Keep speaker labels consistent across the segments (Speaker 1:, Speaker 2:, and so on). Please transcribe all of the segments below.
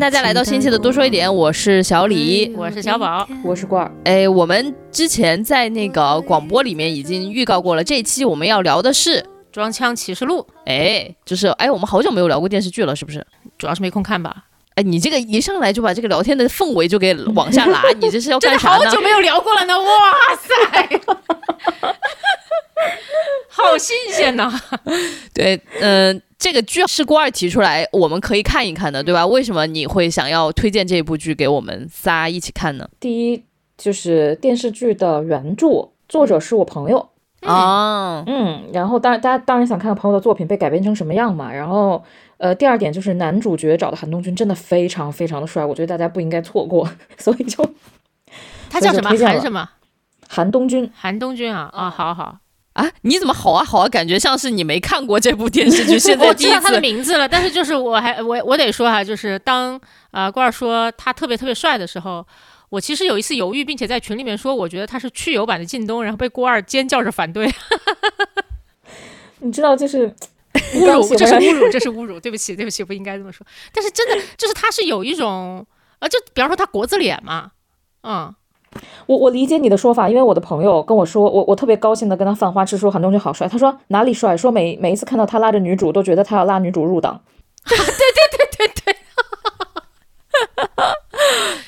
Speaker 1: 大家来到新期的多说一点，我是小李，
Speaker 2: 我是小宝，
Speaker 3: 我是罐儿。
Speaker 1: 哎，我们之前在那个广播里面已经预告过了，这一期我们要聊的是《
Speaker 2: 装腔启示录》。
Speaker 1: 哎，就是哎，我们好久没有聊过电视剧了，是不是？
Speaker 2: 主要是没空看吧。
Speaker 1: 哎，你这个一上来就把这个聊天的氛围就给往下拉，你这是要干啥
Speaker 2: 呢？好久没有聊过了呢，哇塞，好新鲜呐！
Speaker 1: 对，嗯。这个剧是郭二提出来，我们可以看一看的，对吧？为什么你会想要推荐这部剧给我们仨一起看呢？
Speaker 3: 第一就是电视剧的原著作者是我朋友
Speaker 1: 啊，
Speaker 3: 嗯，然后当然大家当然想看看朋友的作品被改编成什么样嘛。然后呃，第二点就是男主角找的韩东君真的非常非常的帅，我觉得大家不应该错过，所以就
Speaker 2: 他叫什么韩什么？
Speaker 3: 韩东君，
Speaker 2: 韩东君啊啊，好好。
Speaker 1: 啊，你怎么好啊好啊？感觉像是你没看过这部电视剧。现在
Speaker 2: 我知道他的名字了，但是就是我还我我得说哈，就是当啊罐儿说他特别特别帅的时候，我其实有一次犹豫，并且在群里面说，我觉得他是去油版的靳东，然后被郭二尖叫着反对。
Speaker 3: 你知道，就是
Speaker 2: 侮辱，这是侮辱，这是侮辱。对不起，对不起，不应该这么说。但是真的，就是他是有一种啊，就比方说他国字脸嘛，嗯。
Speaker 3: 我我理解你的说法，因为我的朋友跟我说，我我特别高兴的跟他犯花痴说韩东君好帅。他说哪里帅？说每每一次看到他拉着女主，都觉得他要拉女主入党。
Speaker 2: 对对对对对，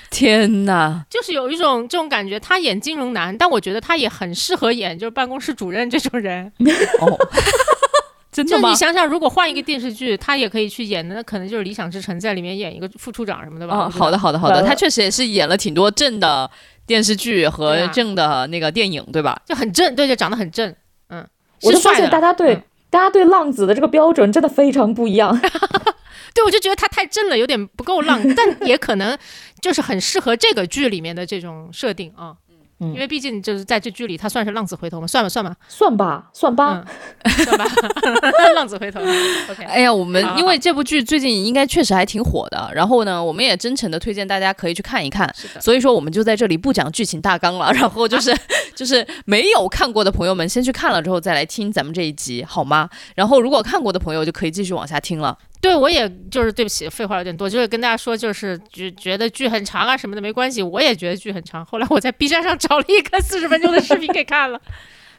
Speaker 1: 天哪，
Speaker 2: 就是有一种这种感觉。他演金融男，但我觉得他也很适合演就是办公室主任这种人。
Speaker 1: 哦，真的
Speaker 2: 吗？就你想想，如果换一个电视剧，他也可以去演的，那可能就是《理想之城》在里面演一个副处长什么的吧。
Speaker 1: 哦，好的好的好的，他确实也是演了挺多正的。电视剧和正的那个电影，对吧？
Speaker 2: 就很正，对，就长得很正。嗯，
Speaker 3: 我就发现大家对大家对浪子的这个标准真的非常不一样。
Speaker 2: 对，我就觉得他太正了，有点不够浪，但也可能就是很适合这个剧里面的这种设定啊。因为毕竟就是在这剧里，他算是浪子回头嘛，算吧算吧，
Speaker 3: 算吧算吧，
Speaker 2: 算吧，浪子回头。OK，
Speaker 1: 哎呀，我们因为这部剧最近应该确实还挺火的，然后呢，我们也真诚的推荐大家可以去看一看。所以说我们就在这里不讲剧情大纲了，然后就是 就是没有看过的朋友们先去看了之后再来听咱们这一集好吗？然后如果看过的朋友就可以继续往下听了。
Speaker 2: 对，我也就是对不起，废话有点多，就是跟大家说，就是觉觉得剧很长啊什么的没关系，我也觉得剧很长。后来我在 B 站上找了一个四十分钟的视频给看了。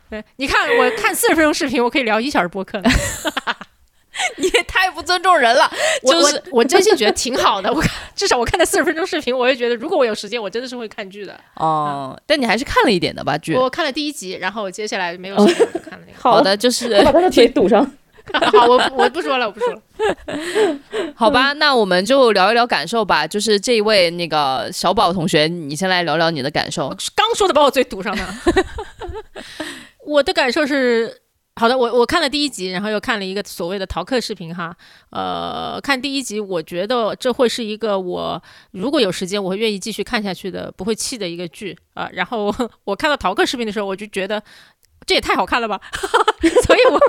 Speaker 2: 对，你看我看四十分钟视频，我可以聊一小时播客了。
Speaker 1: 你也太不尊重人了。
Speaker 2: 我我 我真心觉得挺好的，我看至少我看了四十分钟视频，我也觉得如果我有时间，我真的是会看剧的。
Speaker 1: 哦，但你还是看了一点的吧？剧
Speaker 2: 我看了第一集，然后接下来没有时间就看了那个。
Speaker 1: 好的，就是
Speaker 3: 把他的腿堵上。
Speaker 2: 好，我我不说了，我不说了。
Speaker 1: 好吧，那我们就聊一聊感受吧。就是这一位那个小宝同学，你先来聊聊你的感受。
Speaker 2: 刚说的把我嘴堵上了。我的感受是好的，我我看了第一集，然后又看了一个所谓的逃课视频哈。呃，看第一集，我觉得这会是一个我如果有时间我会愿意继续看下去的，不会气的一个剧啊。然后我看到逃课视频的时候，我就觉得。这也太好看了吧！所以，我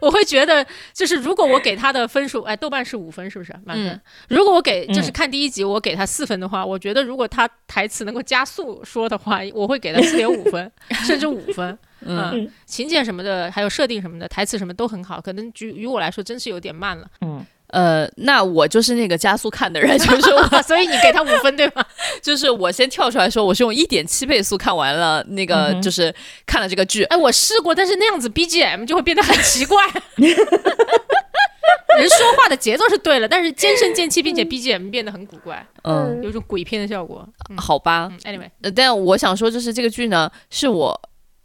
Speaker 2: 我会觉得，就是如果我给他的分数，哎，豆瓣是五分，是不是满分？如果我给就是看第一集，我给他四分的话，我觉得如果他台词能够加速说的话，我会给他四点五分，甚至五分。嗯，情节什么的，还有设定什么的，台词什么都很好，可能于于我来说，真是有点慢了。
Speaker 3: 嗯。
Speaker 1: 呃，那我就是那个加速看的人，就是我，
Speaker 2: 所以你给他五分对吗？
Speaker 1: 就是我先跳出来说，我是用一点七倍速看完了那个，就是看了这个剧。
Speaker 2: 哎，我试过，但是那样子 BGM 就会变得很奇怪。人说话的节奏是对了，但是渐声渐气，并且 BGM 变得很古怪，嗯，有种鬼片的效果。
Speaker 1: 好吧
Speaker 2: ，Anyway，
Speaker 1: 但我想说，就是这个剧呢，是我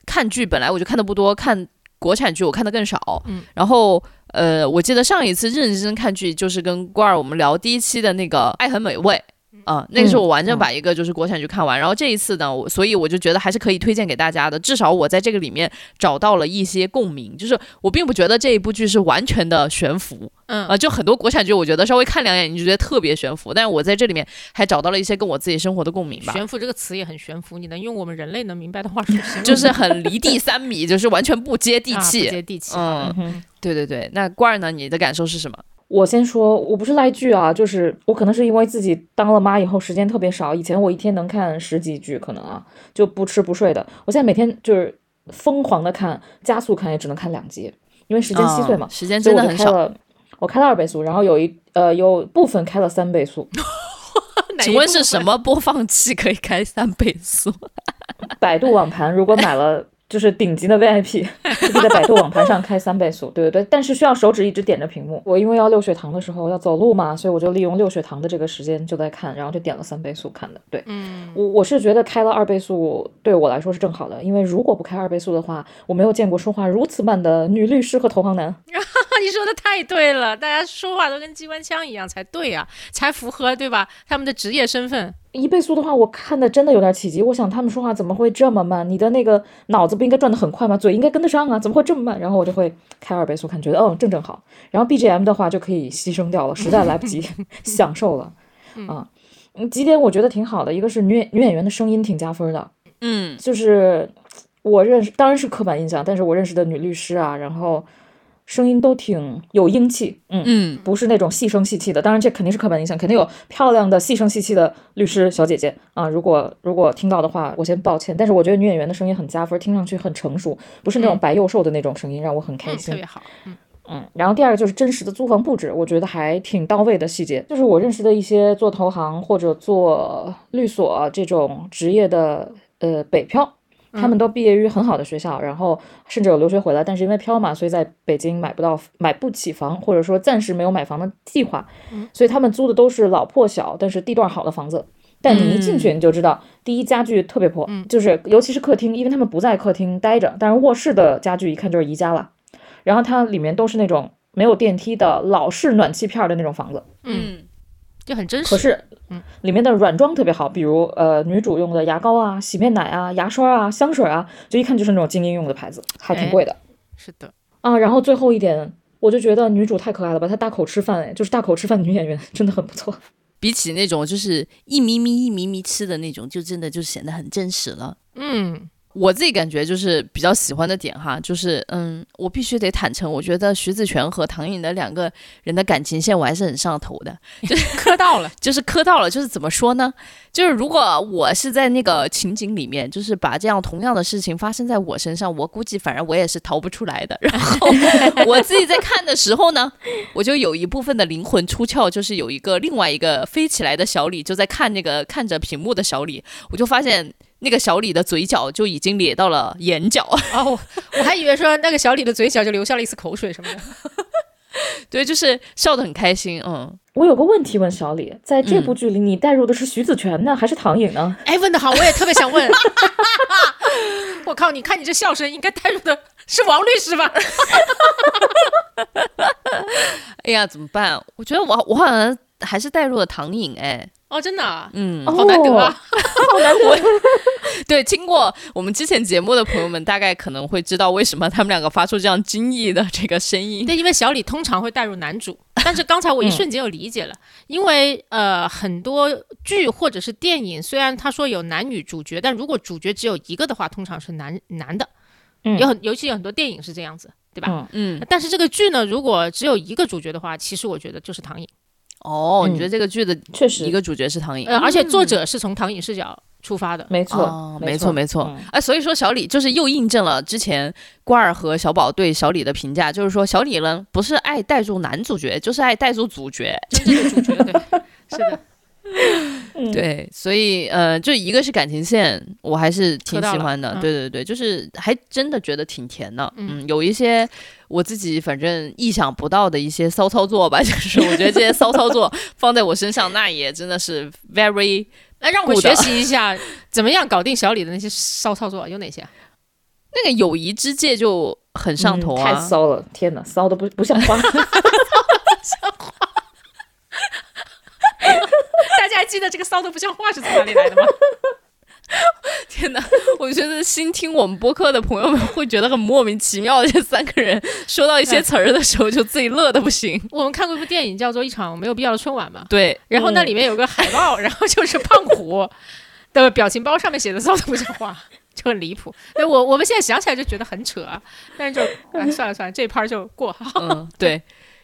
Speaker 1: 看剧本来我就看的不多，看国产剧我看的更少，嗯，然后。呃，我记得上一次认认真真看剧，就是跟瓜儿我们聊第一期的那个《爱很美味》。啊，那个是我完整把一个就是国产剧看完，然后这一次呢，我所以我就觉得还是可以推荐给大家的，至少我在这个里面找到了一些共鸣，就是我并不觉得这一部剧是完全的悬浮，
Speaker 2: 嗯
Speaker 1: 啊，就很多国产剧我觉得稍微看两眼你就觉得特别悬浮，但是我在这里面还找到了一些跟我自己生活的共鸣吧。
Speaker 2: 悬浮这个词也很悬浮，你能用我们人类能明白的话说，
Speaker 1: 就是很离地三米，就是完全不接地气，
Speaker 2: 不接地气。
Speaker 1: 嗯，对对对，那罐儿呢？你的感受是什么？
Speaker 3: 我先说，我不是赖剧啊，就是我可能是因为自己当了妈以后时间特别少，以前我一天能看十几剧，可能啊就不吃不睡的。我现在每天就是疯狂的看，加速看也只能看两集，因为时间稀碎嘛，
Speaker 1: 时间真的很少。
Speaker 3: 我开了二倍速，然后有一呃有部分开了三倍速。
Speaker 1: 请问是什么播放器可以开三倍速？
Speaker 3: 百度网盘如果买了。就是顶级的 VIP，可以在百度网盘上开三倍速，对对对，但是需要手指一直点着屏幕。我因为要六血糖的时候要走路嘛，所以我就利用六血糖的这个时间就在看，然后就点了三倍速看的。对，嗯，我我是觉得开了二倍速对我来说是正好的，因为如果不开二倍速的话，我没有见过说话如此慢的女律师和投行男。
Speaker 2: 你说的太对了，大家说话都跟机关枪一样才对呀，才符合对吧？他们的职业身份。
Speaker 3: 一倍速的话，我看的真的有点起急。我想他们说话怎么会这么慢？你的那个脑子不应该转得很快吗？嘴应该跟得上啊，怎么会这么慢？然后我就会开二倍速看，觉得嗯正正好。然后 BGM 的话就可以牺牲掉了，实在来不及 享受了啊。几点我觉得挺好的，一个是女女演员的声音挺加分的，
Speaker 1: 嗯，
Speaker 3: 就是我认识当然是刻板印象，但是我认识的女律师啊，然后。声音都挺有英气，嗯嗯，不是那种细声细气的。当然，这肯定是刻板印象，肯定有漂亮的细声细气的律师小姐姐啊。如果如果听到的话，我先抱歉。但是我觉得女演员的声音很加分，听上去很成熟，不是那种白幼瘦的那种声音，让我很开心。
Speaker 2: 特别好，嗯
Speaker 3: 嗯。然后第二个就是真实的租房布置，我觉得还挺到位的细节。就是我认识的一些做投行或者做律所这种职业的呃北漂。他们都毕业于很好的学校，然后甚至有留学回来，但是因为漂嘛，所以在北京买不到、买不起房，或者说暂时没有买房的计划，所以他们租的都是老破小，但是地段好的房子。但你一进去你就知道，第一家具特别破，就是尤其是客厅，因为他们不在客厅待着，但是卧室的家具一看就是宜家了。然后它里面都是那种没有电梯的老式暖气片的那种房子，
Speaker 2: 嗯，就很真实。
Speaker 3: 可是。嗯，里面的软装特别好，比如呃女主用的牙膏啊、洗面奶啊、牙刷啊、香水啊，就一看就是那种精英用的牌子，还挺贵的。
Speaker 2: 是的
Speaker 3: 啊，然后最后一点，我就觉得女主太可爱了吧，她大口吃饭，哎，就是大口吃饭女演员真的很不错。
Speaker 1: 比起那种就是一咪咪一咪咪吃的那种，就真的就显得很真实了。
Speaker 2: 嗯。
Speaker 1: 我自己感觉就是比较喜欢的点哈，就是嗯，我必须得坦诚，我觉得徐子泉和唐颖的两个人的感情线我还是很上头的，就是
Speaker 2: 磕到了，
Speaker 1: 就是磕到了，就是怎么说呢？就是如果我是在那个情景里面，就是把这样同样的事情发生在我身上，我估计反正我也是逃不出来的。然后我自己在看的时候呢，我就有一部分的灵魂出窍，就是有一个另外一个飞起来的小李就在看那个看着屏幕的小李，我就发现。那个小李的嘴角就已经咧到了眼角
Speaker 2: 哦，我还以为说那个小李的嘴角就流下了一丝口水什么的。
Speaker 1: 对，就是笑得很开心。嗯，
Speaker 3: 我有个问题问小李，在这部剧里，你带入的是徐子泉呢，还是唐颖呢？
Speaker 2: 哎，问的好，我也特别想问。我靠，你看你这笑声，应该带入的是王律师吧？
Speaker 1: 哎呀，怎么办？我觉得我我好像还是带入了唐颖，哎。
Speaker 2: 哦，真的，
Speaker 1: 嗯，
Speaker 2: 好难得啊，
Speaker 3: 好难得。
Speaker 1: 对，听过我们之前节目的朋友们，大概可能会知道为什么他们两个发出这样惊异的这个声音。
Speaker 2: 对，因为小李通常会带入男主，但是刚才我一瞬间又理解了，因为呃，很多剧或者是电影，虽然他说有男女主角，但如果主角只有一个的话，通常是男男的。嗯，有很，尤其有很多电影是这样子，对吧？嗯。但是这个剧呢，如果只有一个主角的话，其实我觉得就是唐颖。
Speaker 1: 哦，你觉得这个剧的
Speaker 3: 确实。
Speaker 1: 一个主角是唐颖，
Speaker 2: 而且作者是从唐颖视角出发的，
Speaker 3: 没错，
Speaker 1: 没错，没错。哎，所以说小李就是又印证了之前关儿和小宝对小李的评价，就是说小李呢不是爱带入男主角，就是爱带入主角，
Speaker 2: 真正的主角，对，是的。
Speaker 1: 对，所以呃，就一个是感情线，我还是挺喜欢的。对对对，就是还真的觉得挺甜的。嗯，有一些我自己反正意想不到的一些骚操作吧，就是我觉得这些骚操作放在我身上，那也真的是 very。
Speaker 2: 那让我学习一下，怎么样搞定小李的那些骚操作有哪些？
Speaker 1: 那个友谊之戒就很上头
Speaker 3: 啊！太骚了，天哪，骚的不不像话。
Speaker 2: 大家还记得这个骚的不像话是从哪里来的吗？
Speaker 1: 天哪，我觉得新听我们播客的朋友们会觉得很莫名其妙。这三个人说到一些词儿的时候，就自己乐的不行。
Speaker 2: 我们看过一部电影叫做《一场没有必要的春晚》嘛？
Speaker 1: 对。
Speaker 2: 然后那里面有个海报，然后就是胖虎的表情包，上面写的“骚的不像话”，就很离谱。对我我们现在想起来就觉得很扯，但是就哎算了算了，这一拍就过。
Speaker 1: 嗯，对。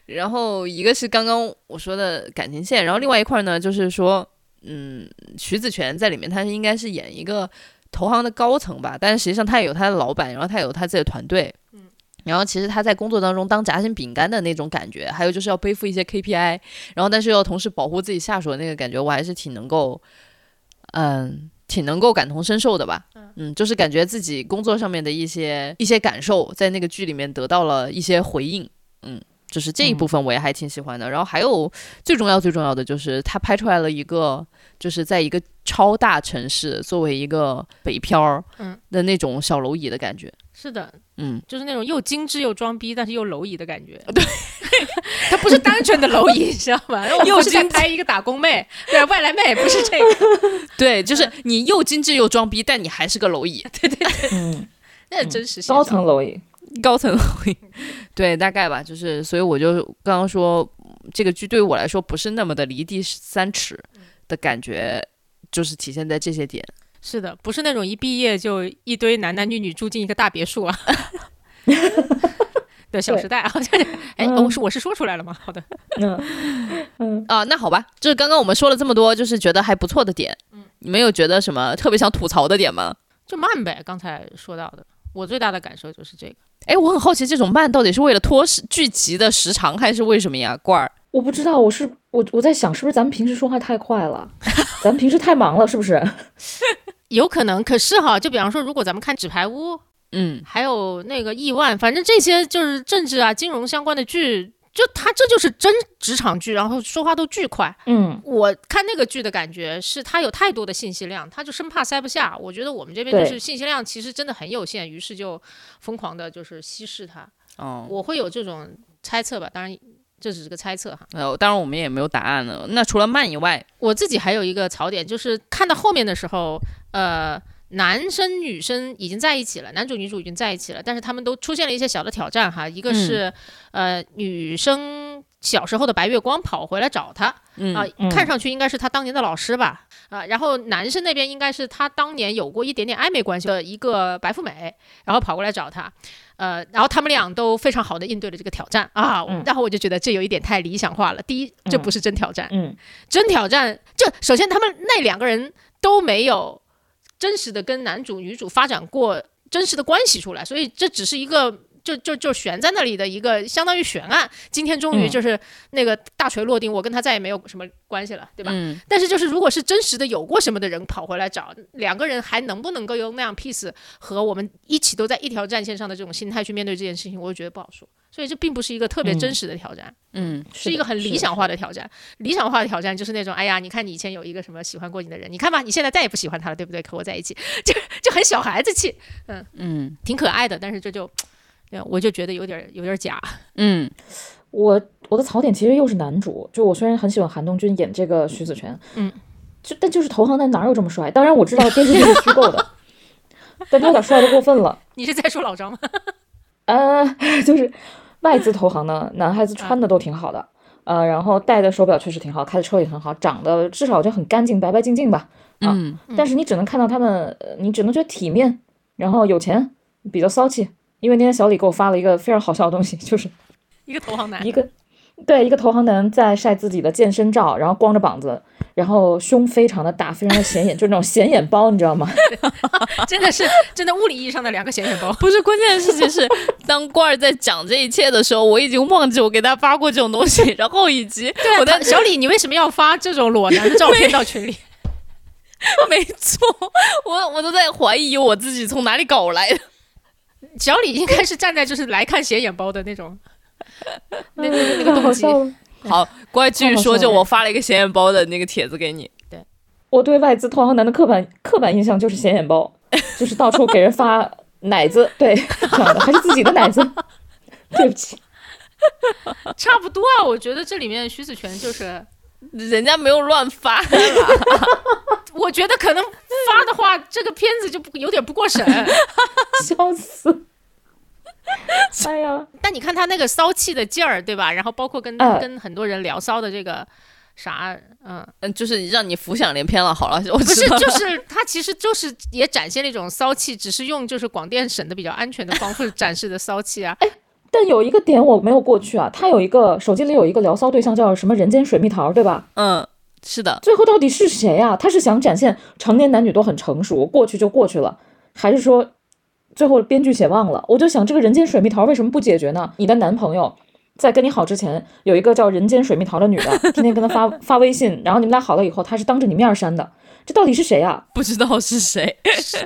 Speaker 1: 然后一个是刚刚我说的感情线，然后另外一块呢，就是说，嗯，徐子泉在里面，他是应该是演一个投行的高层吧，但是实际上他也有他的老板，然后他也有他自己的团队，嗯，然后其实他在工作当中当夹心饼干的那种感觉，还有就是要背负一些 KPI，然后但是又同时保护自己下属的那个感觉，我还是挺能够，嗯，挺能够感同身受的吧。嗯，就是感觉自己工作上面的一些一些感受，在那个剧里面得到了一些回应。嗯，就是这一部分我也还挺喜欢的。然后还有最重要最重要的就是他拍出来了一个，就是在一个超大城市作为一个北漂儿，
Speaker 2: 嗯
Speaker 1: 的那种小蝼蚁的感觉。
Speaker 2: 是的，
Speaker 1: 嗯，
Speaker 2: 就是那种又精致又装逼，但是又蝼蚁的感觉。对，他不是单纯的蝼蚁，你知道吗？又不是在拍一个打工妹，对，外来妹不是这个。
Speaker 1: 对，就是你又精致又装逼，但你还是个蝼蚁，
Speaker 2: 对对对，
Speaker 3: 嗯，
Speaker 2: 那真实现
Speaker 3: 高层蝼蚁。
Speaker 1: 高层蝼蚁。对，大概吧，就是所以我就刚刚说这个剧对于我来说不是那么的离地三尺的感觉，就是体现在这些点。
Speaker 2: 是的，不是那种一毕业就一堆男男女女住进一个大别墅啊。对，《小时代》好像是，哎，
Speaker 3: 嗯
Speaker 2: 我是我是说出来了吗？好的，
Speaker 3: 嗯嗯，
Speaker 1: 啊，那好吧，就是刚刚我们说了这么多，就是觉得还不错的点，嗯，你们有觉得什么特别想吐槽的点吗？
Speaker 2: 就慢呗。刚才说到的，我最大的感受就是这个。
Speaker 1: 哎，我很好奇，这种慢到底是为了拖时剧集的时长，还是为什么呀？罐儿，
Speaker 3: 我不知道，我是我我在想，是不是咱们平时说话太快了？咱们平时太忙了，是不是？
Speaker 2: 有可能，可是哈，就比方说，如果咱们看《纸牌屋》，
Speaker 1: 嗯，
Speaker 2: 还有那个亿万，反正这些就是政治啊、金融相关的剧，就他这就是真职场剧，然后说话都巨快。
Speaker 3: 嗯
Speaker 2: 我看那个剧的感觉是，他有太多的信息量，他就生怕塞不下。我觉得我们这边就是信息量其实真的很有限，于是就疯狂的就是稀释它。
Speaker 1: 哦，
Speaker 2: 我会有这种猜测吧，当然这只是个猜测哈。
Speaker 1: 呃，当然我们也没有答案了。那除了慢以外，
Speaker 2: 我自己还有一个槽点，就是看到后面的时候，呃，男生女生已经在一起了，男主女主已经在一起了，但是他们都出现了一些小的挑战哈。一个是、呃女生小时候的白月光跑回来找他，
Speaker 1: 嗯
Speaker 2: 啊、
Speaker 3: 嗯
Speaker 2: 看上去应该是他当年的老师吧，啊、然后男生那边应该是他当年有过一点点暧昧关系的一个白富美，然后跑过来找他，呃，然后他们俩都非常好的应对了这个挑战啊，
Speaker 3: 嗯
Speaker 2: 然后我就觉得这有一点太理想化了。第一，这不是真挑战，
Speaker 3: 嗯
Speaker 2: 真挑战，就首先他们那两个人都没有真实的跟男主女主发展过真实的关系出来，所以这只是一个就就就悬在那里的一个相当于悬案。今天终于
Speaker 3: 嗯
Speaker 2: 就是那个大锤落定，我跟他再也没有什么关系了，对吧？
Speaker 1: 嗯
Speaker 2: 但是就是如果是真实的有过什么的人跑回来找两个人，还能不能够用那样 peace 和我们一起都在一条战线上的这种心态去面对这件事情，我就觉得不好说。所以这并不是一个特别真实的挑战。
Speaker 1: 嗯
Speaker 2: 是一个很理想化的挑战。理想化的挑战就是那种，哎呀，你看你以前有一个什么喜欢过你的人，你看吧，你现在再也不喜欢他了，对不对？和我在一起，就就很小孩子气，
Speaker 1: 嗯嗯
Speaker 2: 挺可爱的，但是这就，对我就觉得有点有点假。
Speaker 1: 嗯
Speaker 3: 我我的槽点其实又是男主，就我虽然很喜欢韩东君演这个徐子泉，
Speaker 2: 嗯，
Speaker 3: 就但就是投行男哪有这么帅？当然我知道电视剧是虚构的，但他有点帅的过分了。
Speaker 2: 你是在说老张吗？
Speaker 3: 呃，就是外资投行的男孩子穿的都挺好的，呃，然后戴的手表确实挺好，开的车也很好，长得至少就很干净，白白净净吧。啊
Speaker 1: 嗯
Speaker 3: 但是你只能看到他们，呃你只能觉得体面，然后有钱，比较骚气。因为那天小李给我发了一个非常好笑的东西，就是
Speaker 2: 一个投行男
Speaker 3: 一，个对一个投行男在晒自己的健身照，然后光着膀子，然后胸非常的大，非常的显眼，就是那种显眼包，你知道吗？
Speaker 2: 真的是真的物理意义上的两个显眼包。
Speaker 1: 不是，关键的事情是，当罐儿在讲这一切的时候，我已经忘记我给他发过这种东西，然后以及我在
Speaker 2: 他小李，你为什么要发这种裸男的照片到群里？
Speaker 1: 没错，我我都在怀疑我自己从哪里搞来的。
Speaker 2: 小李应该是站在就是来看显眼包的那种，那那那个动机。
Speaker 1: 好，乖，继续说，就我发了一个显眼包的那个帖子给你。对。
Speaker 3: 我对外资投行男的刻板刻板印象就是显眼包，就是到处给人发奶子，对，这样的，还是自己的奶子。对不起，
Speaker 2: 差不多啊，我觉得这里面徐子泉就是，
Speaker 1: 人家没有乱发啦，
Speaker 2: 我觉得可能发的话，这个片子就不有点不过审。
Speaker 3: 笑死！哎呀，
Speaker 2: 但你看他那个骚气的劲儿，对吧？然后包括跟、
Speaker 3: 哎
Speaker 2: 跟很多人聊骚的这个啥，嗯，
Speaker 1: 嗯，就是让你浮想联翩了。好了，我
Speaker 2: 不是，就是他其实就是也展现了一种骚气，只是用就是广电省的比较安全的方式展示的骚气啊。
Speaker 3: 哎但有一个点我没有过去啊，他有一个手机里有一个聊骚对象叫什么“人间水蜜桃”，对吧？
Speaker 1: 嗯，是的，
Speaker 3: 最后到底是谁啊？他是想展现成年男女都很成熟，过去就过去了，还是说最后编剧写忘了，我就想这个人间水蜜桃为什么不解决呢？你的男朋友在跟你好之前，有一个叫人间水蜜桃的女的，天天跟他发发微信，然后你们俩好了以后，他是当着你面删的，这到底是谁啊？
Speaker 1: 不知道是谁，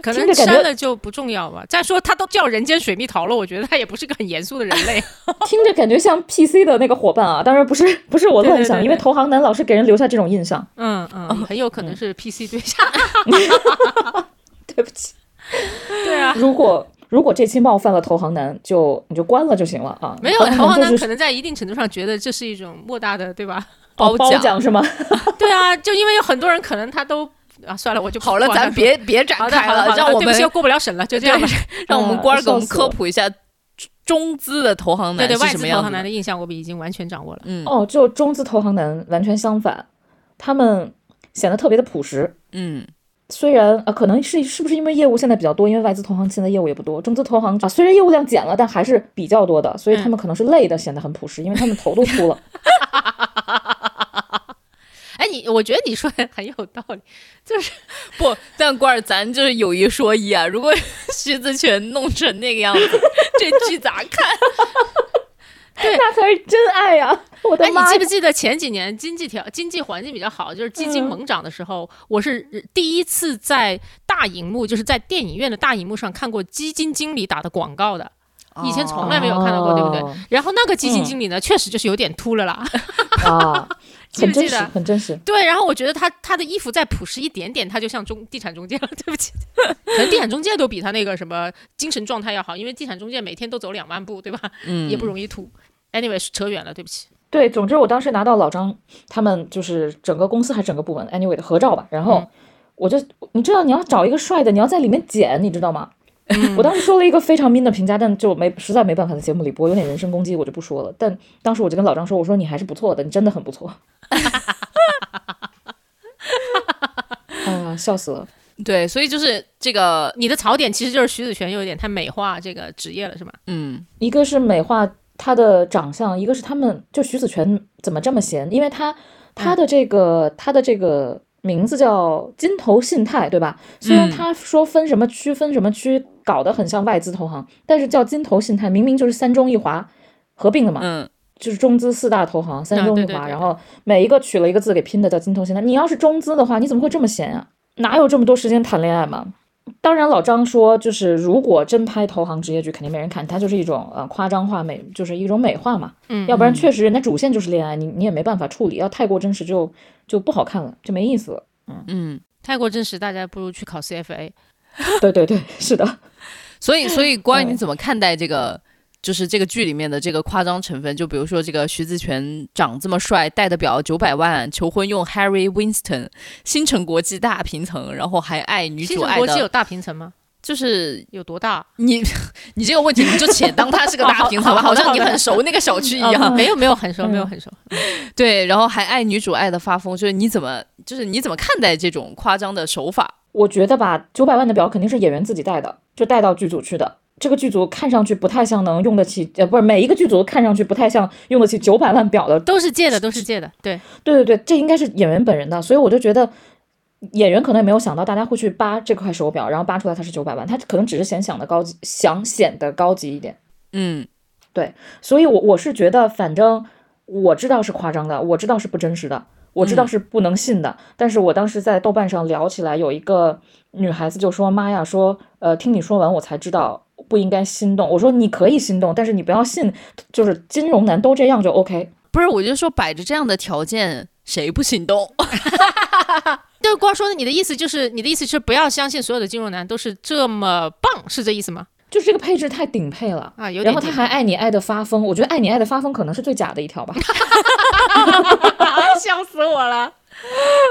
Speaker 2: 可能删了就不重要吧。再说他都叫人间水蜜桃了，我觉得他也不是个很严肃的人类，
Speaker 3: 听着感觉像 PC 的那个伙伴啊。当然不是，不是我乱想，因为投行男老是给人留下这种印象。
Speaker 2: 嗯嗯，很有可能是 PC 对象。
Speaker 3: 对不起。
Speaker 2: 对啊，
Speaker 3: 如果如果这期冒犯了投行男，就你就关了就行了啊。
Speaker 2: 没有投行男可能在一定程度上觉得这是一种莫大的，对吧？
Speaker 3: 褒奖是吗？
Speaker 2: 对啊，就因为有很多人可能他都啊，算了，我就
Speaker 1: 好了，咱别别展开
Speaker 2: 了，
Speaker 1: 让我们
Speaker 2: 又过不了审了，就这样吧。
Speaker 1: 让我们官儿给我们科普一下中资的投行男
Speaker 2: 对对外
Speaker 1: 资
Speaker 2: 投行男的印象，我们已经完全掌握了。
Speaker 1: 嗯
Speaker 3: 哦，就中资投行男完全相反，他们显得特别的朴实。
Speaker 1: 嗯。
Speaker 3: 虽然啊，可能是是不是因为业务现在比较多，因为外资投行现在业务也不多，中资投行啊，虽然业务量减了，但还是比较多的，所以他们可能是累的，显得很朴实，因为他们头都秃了。
Speaker 2: 哎，你我觉得你说的很有道理，就是
Speaker 1: 不，但官儿咱就是有一说一啊，如果 徐子泉弄成那个样子，这剧咋看？
Speaker 2: 对，
Speaker 3: 那才是真爱呀！我的
Speaker 2: 妈！你记不记得前几年经济条经济环境比较好，就是基金猛涨的时候，我是第一次在大荧幕，就是在电影院的大荧幕上看过基金经理打的广告的，以前从来没有看到过，对不对？然后那个基金经理呢，确实就是有点秃了啦。
Speaker 3: 啊，
Speaker 2: 记不记得？
Speaker 3: 很真实。
Speaker 2: 对，然后我觉得他他的衣服再朴实一点点，他就像中地产中介了。对不起，可能地产中介都比他那个什么精神状态要好，因为地产中介每天都走两万步，对吧？
Speaker 1: 嗯，
Speaker 2: 也不容易吐。Anyway，扯远了，对不起。
Speaker 3: 对，总之我当时拿到老张他们就是整个公司还整个部门 Anyway 的合照吧，然后我就你知道你要找一个帅的，你要在里面剪，你知道吗？我当时说了一个非常 mean 的评价，但就没实在没办法在节目里播，有点人身攻击，我就不说了。但当时我就跟老张说，我说你还是不错的，你真的很不错。哎呀，笑死了。
Speaker 1: 对，所以就是这个
Speaker 2: 你的槽点其实就是徐子泉有点太美化这个职业了，是吗？
Speaker 1: 嗯，
Speaker 3: 一个是美化。他的长相，一个是他们就徐子泉怎么这么闲？因为他他的这个他的这个名字叫金投信泰，对吧？虽然他说分什么区分什么区，搞得很像外资投行，但是叫金投信泰，明明就是三中一华合并的嘛，
Speaker 1: 嗯，
Speaker 3: 就是中资四大投行三中一华，然后每一个取了一个字给拼的叫金投信泰。你要是中资的话，你怎么会这么闲啊？哪有这么多时间谈恋爱嘛？当然，老张说，就是如果真拍投行职业剧，肯定没人看，它就是一种呃夸张化美，就是一种美化嘛。
Speaker 2: 嗯，
Speaker 3: 要不然确实人家主线就是恋爱，你你也没办法处理，要太过真实就就不好看了，就没意思了。
Speaker 1: 嗯嗯，
Speaker 2: 太过真实，大家不如去考 CFA。
Speaker 3: 对对对，是的。
Speaker 1: 所以所以，关于你怎么看待这个？就是这个剧里面的这个夸张成分，就比如说这个徐子泉长这么帅，戴的表九百万，求婚用 Harry Winston，新城国际大平层，然后还爱女主爱
Speaker 2: 的。国际有大平层吗？
Speaker 1: 就是
Speaker 2: 有多大？
Speaker 1: 你 你这个问题你就且当它是个大平层吧，好像你很熟那个小区一样。
Speaker 2: 没有没有 很熟，没有很熟。
Speaker 1: 对，然后还爱女主爱的发疯，就是你怎么就是你怎么看待这种夸张的手法？
Speaker 3: 我觉得吧，九百万的表肯定是演员自己带的，就带到剧组去的。这个剧组看上去不太像能用得起，呃，不是每一个剧组看上去不太像用得起九百万表的，
Speaker 2: 都是借的，都是借的。对，
Speaker 3: 对对对，这应该是演员本人的，所以我就觉得演员可能也没有想到大家会去扒这块手表，然后扒出来它是九百万，他可能只是想想的高级，想显得高级一点。
Speaker 1: 嗯，
Speaker 3: 对，所以我我是觉得，反正我知道是夸张的，我知道是不真实的，我知道是不能信的，但是我当时在豆瓣上聊起来，有一个女孩子就说：“妈呀，说呃，听你说完我才知道。”不应该心动。我说你可以心动，但是你不要信，就是金融男都这样就 OK。
Speaker 1: 不是，我就说摆着这样的条件，谁不心动？
Speaker 2: 就光说的，你的意思就是，你的意思是不要相信所有的金融男都是这么棒，是这意思吗？
Speaker 3: 就是这个配置太顶配了
Speaker 2: 啊！有
Speaker 3: 点。然后他还爱你爱的发疯，我觉得爱你爱的发疯可能是最假的一条吧。
Speaker 2: 笑死我了！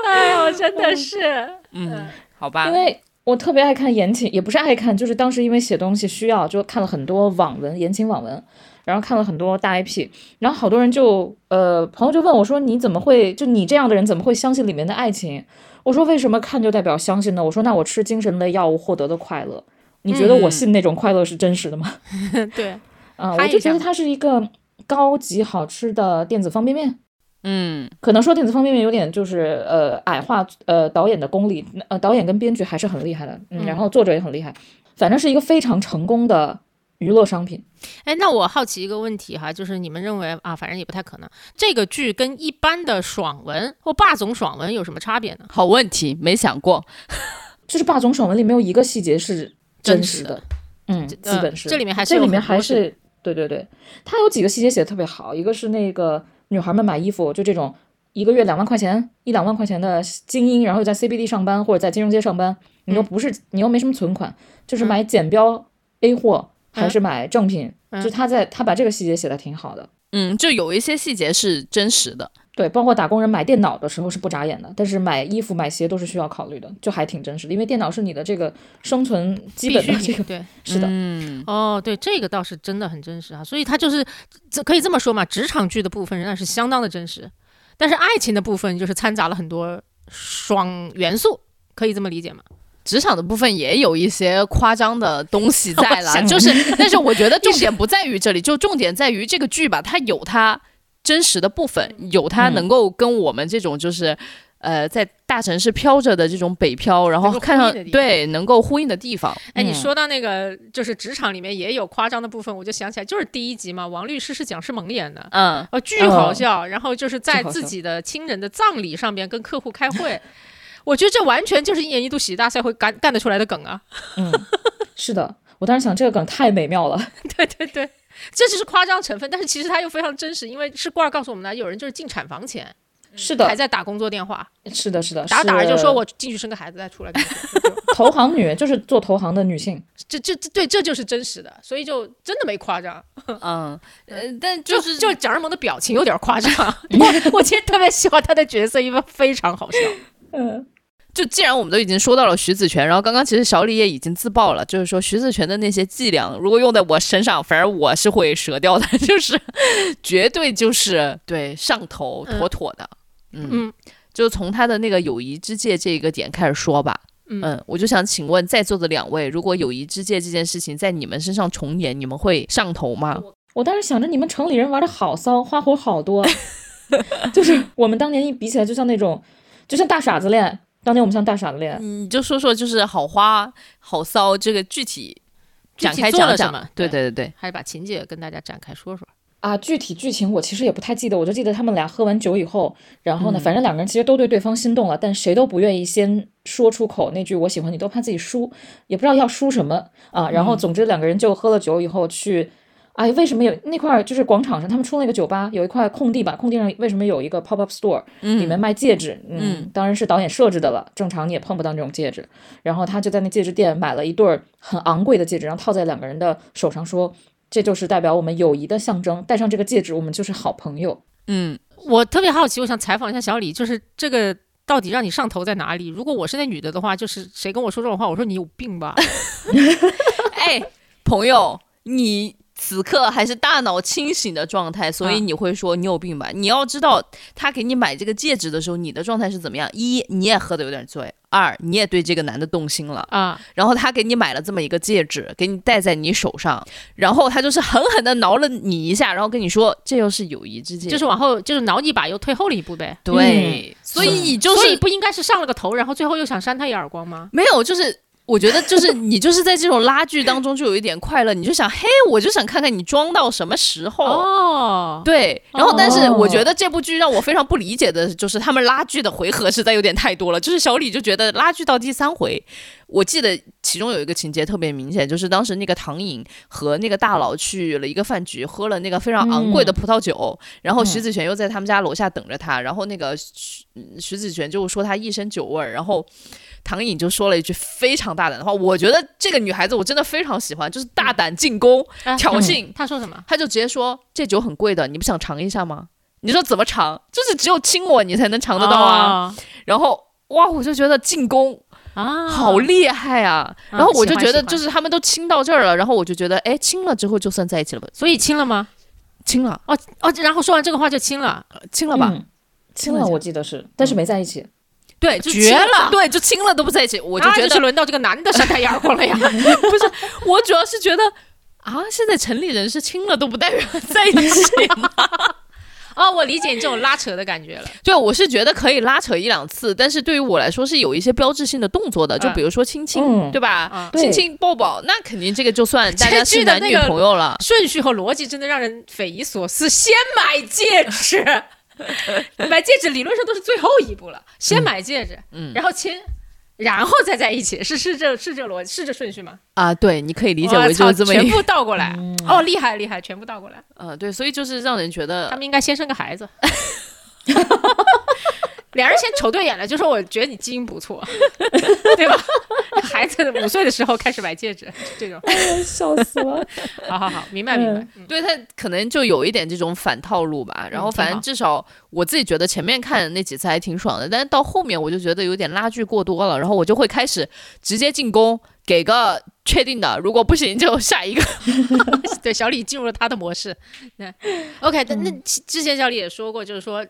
Speaker 2: 哎呦，真的是，
Speaker 1: 嗯，好吧，
Speaker 3: 因为。我特别爱看言情，也不是爱看，就是当时因为写东西需要，就看了很多网文言情网文，然后看了很多大 IP，然后好多人就呃朋友就问我说你怎么会就你这样的人怎么会相信里面的爱情？我说为什么看就代表相信呢？我说那我吃精神类药物获得的快乐，你觉得我信那种快乐是真实的吗？
Speaker 2: 对，
Speaker 3: 啊，我就觉得它是一个高级好吃的电子方便面。
Speaker 1: 嗯，
Speaker 3: 可能说电子方便面有点就是呃矮化呃导演的功力，呃导演跟编剧还是很厉害的，嗯，然后作者也很厉害，反正是一个非常成功的娱乐商品。
Speaker 2: 哎，那我好奇一个问题哈，就是你们认为啊，反正也不太可能，这个剧跟一般的爽文或霸总爽文有什么差别呢？
Speaker 1: 好问题，没想过。
Speaker 3: 就是霸总爽文里没有一个细节是真
Speaker 2: 实
Speaker 3: 的，嗯，基本是。
Speaker 2: 这里面还是
Speaker 3: 这里面还是对对对，它有几个细节写的特别好，一个是那个女孩们买衣服，就这种一个月两万块钱一两万块钱的精英，然后又在 CBD 上班或者在金融街上班，你又不是你又没什么存款，就是买简标 A 货还是买正品，就他在他把这个细节写的挺好的，
Speaker 1: 嗯，就有一些细节是真实的。
Speaker 3: 对，包括打工人买电脑的时候是不眨眼的，但是买衣服、买鞋都是需要考虑的，就还挺真实的。因为电脑是你的这个生存基本的这个，
Speaker 2: 对，
Speaker 3: 是的，
Speaker 1: 嗯，
Speaker 2: 哦，对，这个倒是真的很真实啊。所以它就是这可以这么说嘛，职场剧的部分仍然是相当的真实，但是爱情的部分就是掺杂了很多双元素，可以这么理解吗？
Speaker 1: 职场的部分也有一些夸张的东西 在了，就是，但是我觉得重点不在于这里，就重点在于这个剧吧，它有它。真实的部分有它能够跟我们这种就是，呃，在大城市飘着的这种北漂，然后看上对能够呼应的地方。
Speaker 2: 哎，你说到那个就是职场里面也有夸张的部分，我就想起来就是第一集嘛，王律师是蒋诗萌演的，
Speaker 1: 嗯，
Speaker 2: 哦，巨好笑。然后就是在自己的亲人的葬礼上边跟客户开会，我觉得这完全就是一年一度喜剧大赛会干干得出来的梗啊。
Speaker 3: 嗯，是的，我当时想这个梗太美妙了。
Speaker 2: 对对对。这就是夸张成分，但是其实它又非常真实，因为是罐儿告诉我们的，有人就是进产房前，
Speaker 3: 是的，
Speaker 2: 还在打工作电话，
Speaker 3: 是的，是的，
Speaker 2: 打打着就说我进去生个孩子再出来。
Speaker 3: 投行女就是做投行的女性，
Speaker 2: 这这这对，这就是真实的，所以就真的没夸张。
Speaker 1: 嗯，呃，但
Speaker 2: 就是就蒋日萌的表情有点夸张，我我其实特别喜欢他的角色，因为非常好笑。
Speaker 3: 嗯。
Speaker 1: 就既然我们都已经说到了徐子泉，然后刚刚其实小李也已经自爆了，就是说徐子泉的那些伎俩，如果用在我身上，反而我是会折掉的，就是绝对就是对上头妥妥的。嗯，就从他的那个友谊之戒这个点开始说吧。嗯，我就想请问在座的两位，如果友谊之戒这件事情在你们身上重演，你们会上头吗？
Speaker 3: 我当时想着你们城里人玩的好骚，花活好多，就是我们当年一比起来，就像那种，就像大傻子恋。当年我们像大傻子恋，
Speaker 1: 你就说说，就是好花好骚，这个具体展开讲讲嘛。对对对对，
Speaker 2: 还是把情节跟大家展开说说
Speaker 3: 啊。具体剧情我其实也不太记得，我就记得他们俩喝完酒以后，然后呢，反正两个人其实都对对方心动了，但谁都不愿意先说出口那句“我喜欢你”，都怕自己输，也不知道要输什么啊。然后总之两个人就喝了酒以后去。哎，为什么有那块就是广场上，他们出了一个酒吧，有一块空地吧？空地上为什么有一个 pop up store，里面卖戒指？嗯，当然是导演设置的了。正常你也碰不到那种戒指。然后他就在那戒指店买了一对很昂贵的戒指，然后套在两个人的手上，说这就是代表我们友谊的象征。戴上这个戒指，我们就是好朋友。
Speaker 1: 嗯，
Speaker 2: 我特别好奇，我想采访一下小李，就是这个到底让你上头在哪里？如果我是那女的的话，就是谁跟我说这种话，我说你有病吧？
Speaker 1: 哎，朋友，你。此刻还是大脑清醒的状态，所以你会说你有病吧？你要知道，他给你买这个戒指的时候，你的状态是怎么样？一，你也喝的有点醉；二，你也对这个男的动心了
Speaker 2: 啊。
Speaker 1: 然后他给你买了这么一个戒指，给你戴在你手上，然后他就是狠狠的挠了你一下，然后跟你说这又是友谊之戒，
Speaker 2: 就是往后就是挠你一把，又退后了一步呗。
Speaker 1: 对，所以你就是，所
Speaker 2: 以不应该是上了个头，然后最后又想扇他一耳光吗？
Speaker 1: 没有，就是。我觉得就是你就是在这种拉锯当中就有一点快乐，你就想嘿，我就想看看你装到什么时候
Speaker 2: 哦。
Speaker 1: 对，然后但是我觉得这部剧让我非常不理解的就是他们拉锯的回合实在有点太多了。就是小李就觉得拉锯到第三回，我记得其中有一个情节特别明显，就是当时那个唐颖和那个大佬去了一个饭局，喝了那个非常昂贵的葡萄酒，然后徐子璇又在他们家楼下等着他，然后那个徐徐子璇就说他一身酒味儿，然后。唐颖就说了一句非常大胆的话，我觉得这个女孩子我真的非常喜欢，就是大胆进攻、挑衅。
Speaker 2: 她说什么？
Speaker 1: 她就直接说：“这酒很贵的，你不想尝一下吗？”你说怎么尝？就是只有亲我，你才能尝得到啊。然后哇，我就觉得进攻
Speaker 2: 啊，
Speaker 1: 好厉害啊。然后我就觉得，就是他们都亲到这儿了，然后我就觉得，哎，亲了之后就算在一起了吧？
Speaker 2: 所以亲了吗？
Speaker 1: 亲了。
Speaker 2: 哦哦，然后说完这个话就亲了，
Speaker 1: 亲了吧？
Speaker 3: 亲了，我记得是，但是没在一起。
Speaker 1: 对，绝了！对，就亲了都不在一起，我就觉得
Speaker 2: 轮到这个男的扇他耳光了呀。
Speaker 1: 不是，我主要是觉得啊，现在城里人是亲了都不代表 在一起吗？
Speaker 2: 哦，我理解你这种拉扯的感觉了。
Speaker 1: 对，我是觉得可以拉扯一两次，但是对于我来说是有一些标志性的动作的，就比如说亲亲，
Speaker 3: 嗯
Speaker 1: 对吧？
Speaker 2: 嗯
Speaker 3: 对
Speaker 1: 亲亲抱抱，那肯定这个就算大家
Speaker 2: 这
Speaker 1: 是男女朋友了。
Speaker 2: 顺序和逻辑真的让人匪夷所思。先买戒指，买戒指理论上都是最后一步了，先买戒指，
Speaker 1: 嗯
Speaker 2: 然后亲，然后再在一起，是是这是这逻辑是这顺序吗？
Speaker 1: 啊，对，你可以理解为就是这么一
Speaker 2: 全部倒过来。
Speaker 3: 嗯
Speaker 2: 哦，厉害厉害，全部倒过来。
Speaker 1: 呃，对，所以就是让人觉得他
Speaker 2: 们应该先生个孩子。两人先 瞅对眼了，就说我觉得你基因不错，对吧？孩子五岁的时候开始买戒指，这种，
Speaker 3: 笑死了。
Speaker 2: 好好好，明白明白。嗯
Speaker 1: 对他可能就有一点这种反套路吧。然后反正至少我自己觉得前面看那几次还挺爽的，但是到后面我就觉得有点拉锯过多了，然后我就会开始直接进攻，给个确定的，如果不行就下一个。
Speaker 2: 对，小李进入了他的模式。对，OK，但那之之前小李也说过，就是说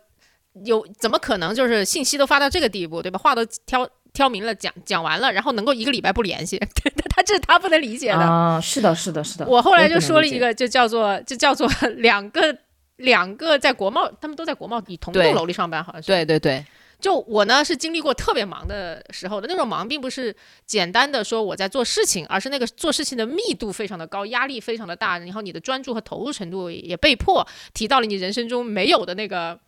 Speaker 2: 有怎么可能就是信息都发到这个地步，对吧？话都挑挑明了讲讲完了，然后能够一个礼拜不联系，他这是他不能理解的。
Speaker 3: 啊，是的，是的，是的。
Speaker 2: 我后来就说了一个，就叫做就叫做 两个两个在国贸，他们都在国贸里同栋楼里上班，好像是。
Speaker 1: 对对对，
Speaker 2: 就我呢是经历过特别忙的时候的那种忙，并不是简单的说我在做事情，而是那个做事情的密度非常的高，压力非常的大，然后你的专注和投入程度也被迫提到了你人生中没有的那个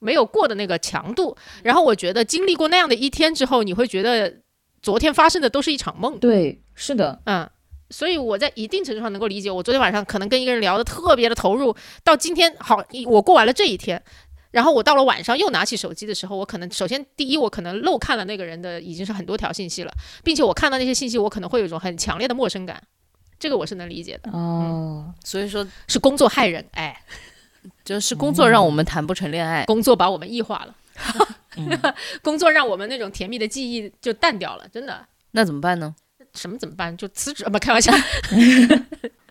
Speaker 2: 没有过的那个强度。然后我觉得经历过那样的一天之后，你会觉得昨天发生的都是一场梦。
Speaker 3: 对，是的，
Speaker 2: 嗯，所以我在一定程度上能够理解，我昨天晚上可能跟一个人聊得特别的投入，到今天好，我过完了这一天，然后我到了晚上又拿起手机的时候，我可能首先第一，我可能漏看了那个人的已经是很多条信息了，并且我看到那些信息，我可能会有一种很强烈的陌生感，这个我是能理解的，
Speaker 3: 哦，
Speaker 1: 所以说
Speaker 2: 是工作害人，哎，
Speaker 1: 就是工作让我们谈不成恋爱。
Speaker 2: 工作把我们异化了。
Speaker 3: 嗯
Speaker 2: 工作让我们那种甜蜜的记忆就淡掉了，真的。
Speaker 1: 那怎么办呢？
Speaker 2: 什么怎么办？就辞职？不，开玩笑。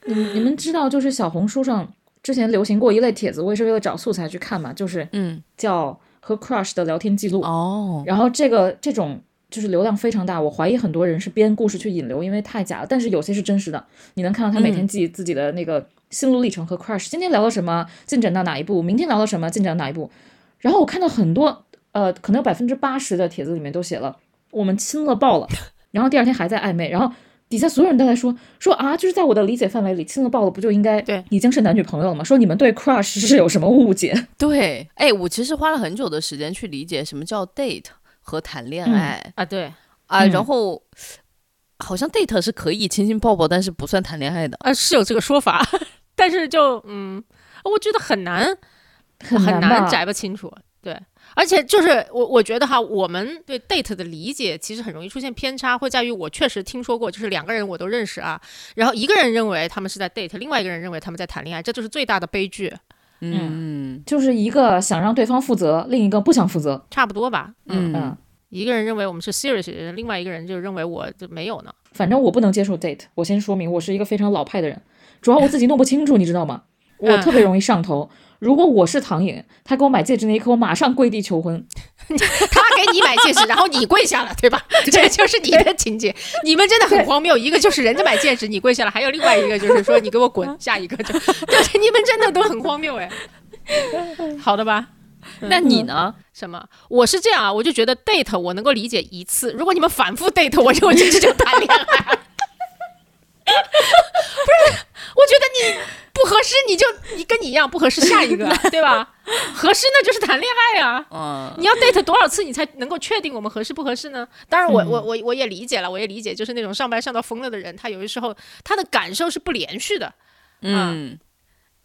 Speaker 3: 你们你们知道，就是小红书上之前流行过一类帖子，我也是为了找素材去看嘛，就是
Speaker 1: 嗯，
Speaker 3: 叫和 crush 的聊天记录。
Speaker 1: 哦，
Speaker 3: 然后这个这种就是流量非常大，我怀疑很多人是编故事去引流，因为太假了。但是有些是真实的，你能看到他每天记自己的那个心路历程和 crush，、今天聊了什么，进展到哪一步，明天聊了什么，进展到哪一步。然后我看到很多，呃，可能有百分之八十的帖子里面都写了我们亲了爆了，然后第二天还在暧昧，然后底下所有人都在说说啊，就是在我的理解范围里，亲了爆了不就应该
Speaker 2: 对。
Speaker 3: 已经是男女朋友了吗？说你们对 crush 是有什么误解？
Speaker 1: 对，哎，我其实花了很久的时间去理解什么叫 date 和谈恋
Speaker 3: 嗯
Speaker 1: 爱、
Speaker 2: 啊，对，
Speaker 1: 啊，
Speaker 3: 嗯。
Speaker 1: 然后好像 date 是可以亲亲抱抱，但是不算谈恋爱的。
Speaker 2: 啊，是有这个说法，但是就嗯，我觉得很难。
Speaker 3: 很
Speaker 2: 很
Speaker 3: 难吧
Speaker 2: 摘不清楚。对，而且就是我我觉得哈，我们对 date 的理解其实很容易出现偏差，会在于我确实听说过，就是两个人我都认识啊，然后一个人认为他们是在 date，另外一个人认为他们在谈恋爱，这就是最大的悲剧，
Speaker 1: 嗯
Speaker 3: 就是一个想让对方负责，另一个不想负责。
Speaker 2: 差不多吧。
Speaker 1: 嗯
Speaker 3: 嗯，
Speaker 2: 一个人认为我们是 serious，另外一个人就认为我就没有呢。
Speaker 3: 反正我不能接受 date。我先说明，我是一个非常老派的人，主要我自己弄不清楚，你知道吗？我
Speaker 2: 嗯
Speaker 3: 特别容易上头。如果我是唐颖，他给我买戒指那一刻，我马上跪地求婚。
Speaker 2: 他给你买戒指，然后你跪下了，对吧？这就是你的情节。你们真的很荒谬，一个就是人家买戒指你跪下了，还有另外一个就是说你给我滚，下一个就就是你们真的都很荒谬哎。好的吧？
Speaker 1: 那你呢？
Speaker 2: 什么？我是这样啊，我就觉得 date 我能够理解一次，如果你们反复 date，我就 我这就谈恋爱。不是，我觉得你不合适，你就你跟你一样不合适，下一个，对吧？合适那就是谈恋爱啊。
Speaker 1: 嗯，
Speaker 2: 你要 date 多少次你才能够确定我们合适不合适呢？当然我，我我我也理解了，我也理解，就是那种上班上到疯了的人，他有的时候他的感受是不连续的，
Speaker 1: 嗯，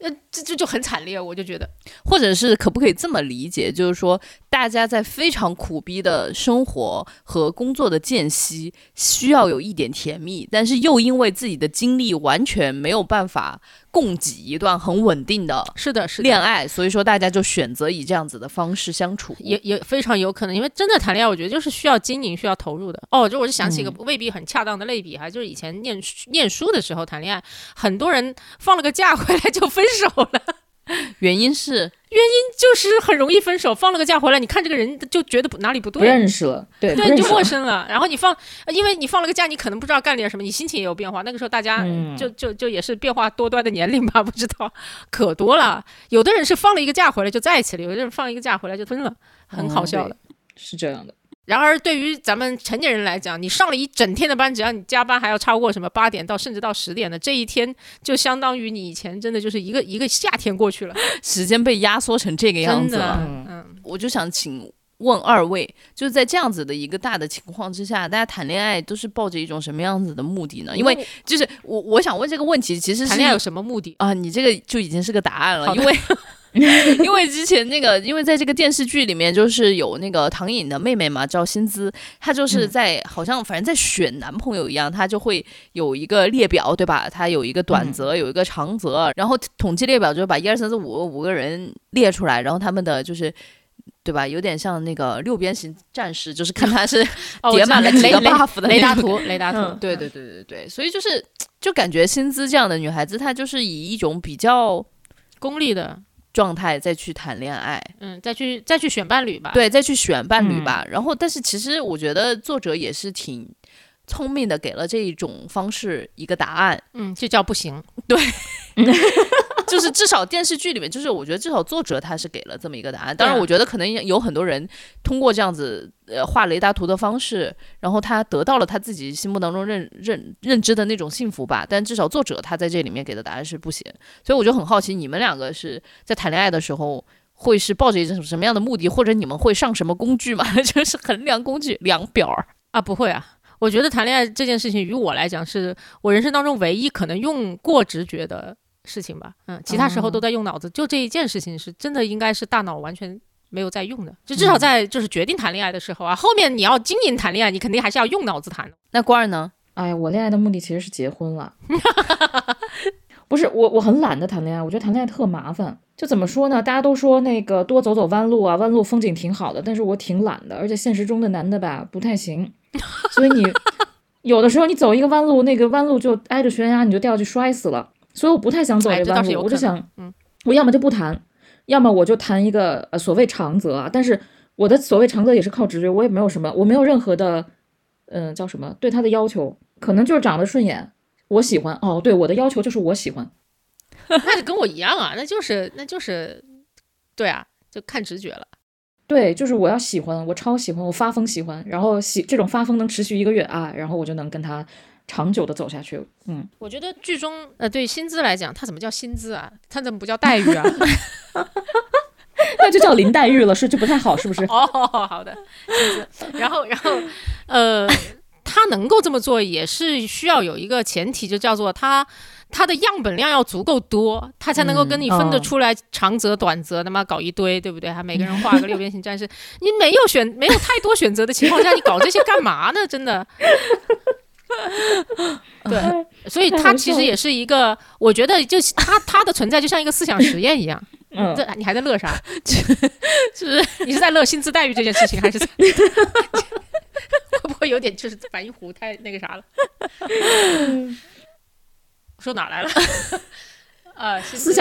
Speaker 2: 呃，这这就很惨烈，我就觉得，
Speaker 1: 或者是可不可以这么理解，就是说大家在非常苦逼的生活和工作的间隙，需要有一点甜蜜，但是又因为自己的精力完全没有办法供给一段很稳定的
Speaker 2: 是的，是
Speaker 1: 恋爱，所以说大家就选择以这样子的方式相处。
Speaker 2: 也也非常有可能，因为真的谈恋爱，我觉得就是需要经营、需要投入的。哦，就我就想起一个未必很恰当的类比哈，就是以前念念书的时候谈恋爱，很多人放了个假回来就分手了。
Speaker 1: 原因是原因
Speaker 2: 就是很容易分手，放了个假回来，你看这个人就觉得不哪里不
Speaker 3: 不
Speaker 2: 对，
Speaker 3: 认识了，对，
Speaker 2: 就。陌生了。然后你放，因为你放了个假，你可能不知道干点什么，你心情也有变化。那个时候大家
Speaker 3: 嗯
Speaker 2: 就就就也是变化多端的年龄吧，不知道可多了。有的人是放了一个假回来就在一起了，有的人放一个假回来就分了，很好笑的。
Speaker 3: 是这样的，
Speaker 2: 然而，对于咱们成年人来讲，你上了一整天的班，只要你加班还要超过什么八点到甚至到十点的，这一天就相当于你以前真的就是一个一个夏天过去了，
Speaker 1: 时间被压缩成这个样子了。，
Speaker 3: 嗯
Speaker 2: 嗯，
Speaker 1: 我就想请问二位，就是在这样子的一个大的情况之下，大家谈恋爱都是抱着一种什么样子的目的呢？因为就是我我想问这个问题，其实是
Speaker 2: 谈恋爱有什么目的？
Speaker 1: 啊，你这个就已经是个答案了，因为 因为之前那个，因为在这个电视剧里面，就是有那个唐颖的妹妹嘛，叫薪资，她就是在、好像反正在选男朋友一样，她就会有一个列表，对吧？她有一个短则，有一个长则，然后统计列表就是把一二三四五五个人列出来，然后他们的就是。对吧？有点像那个六边形战士，就是看他是
Speaker 2: 哦
Speaker 1: 叠满了几个 buff 的
Speaker 2: 雷达图，雷达图
Speaker 3: 嗯，
Speaker 1: 对对对对对，所以就是就感觉薪资这样的女孩子，她就是以一种比较
Speaker 2: 功利的，
Speaker 1: 状态再去谈恋爱，
Speaker 2: 嗯，再去再去选伴侣吧。，
Speaker 1: 对，再去选伴侣
Speaker 3: 嗯
Speaker 1: 吧。然后，但是其实我觉得作者也是挺聪明的，给了这一种方式一个答案，
Speaker 2: 嗯，这叫不行。
Speaker 1: 就是至少电视剧里面，就是我觉得至少作者他是给了这么一个答案。当然，我觉得可能有很多人通过这样子呃画雷达图的方式，然后他得到了他自己心目当中认认认知的那种幸福吧。但至少作者他在这里面给的答案是不行，所以我就很好奇，你们两个是在谈恋爱的时候。会是抱着一种什么样的目的，或者你们会上什么工具吗？就是衡量工具量表儿。
Speaker 2: 啊，不会啊。我觉得谈恋爱这件事情，于我来讲，是我人生当中唯一可能用过直觉的事情吧。嗯，其他时候都在用脑子，就这一件事情是真的应该是大脑完全没有在用的。就至少在就是决定谈恋爱的时候啊，后面你要经营谈恋爱，你肯定还是要用脑子谈的。
Speaker 1: 那官儿呢？
Speaker 3: 哎，我恋爱的目的其实是结婚了。不是我，我很懒得谈恋爱，我觉得谈恋爱特麻烦。就怎么说呢？大家都说那个多走走弯路啊，弯路风景挺好的，但是我挺懒的，而且现实中的男的吧不太行，所以你有的时候你走一个弯路，那个弯路就挨着悬崖，你就掉下去摔死了。所以我不太想走
Speaker 2: 哎这
Speaker 3: 弯路，我就想，
Speaker 2: 嗯，
Speaker 3: 我要么就不谈，要么我就谈一个呃所谓长则啊，但是我的所谓长则也是靠直觉，我也没有什么，我没有任何的，嗯、叫什么对他的要求，可能就是长得顺眼，我喜欢哦，对，我的要求就是我喜欢，
Speaker 2: 那就跟我一样啊，那就是那就是，对啊，就看直觉了。
Speaker 3: 对，就是我要喜欢，我超喜欢，我发疯喜欢，然后喜这种发疯能持续一个月啊，然后我就能跟他长久的走下去，嗯，
Speaker 2: 我觉得剧中呃，对薪资来讲，它怎么叫薪资啊？它怎么不叫待遇啊？
Speaker 3: 那就叫林黛玉了，是就不太好，是不是？
Speaker 2: 哦，好的，薪资。然后，然后，呃，他能够这么做，也是需要有一个前提，就叫做他他的样本量要足够多，他才能够跟你分得
Speaker 3: 哦
Speaker 2: 出来长则、短则，他妈搞一堆，对不对？还每个人画个六边形战士，你没有选没有太多选择的情况下，你搞这些干嘛呢？真的。对，所以
Speaker 3: 太好笑了
Speaker 2: 它其实也是一个，我觉得就是它它的存在就像一个思想实验一样。
Speaker 3: 嗯，
Speaker 2: 这你还在乐啥？就是你是在乐薪资待遇这件事情，还是在会不会有点就是反应弧太那个啥了？说哪来了？啊，薪资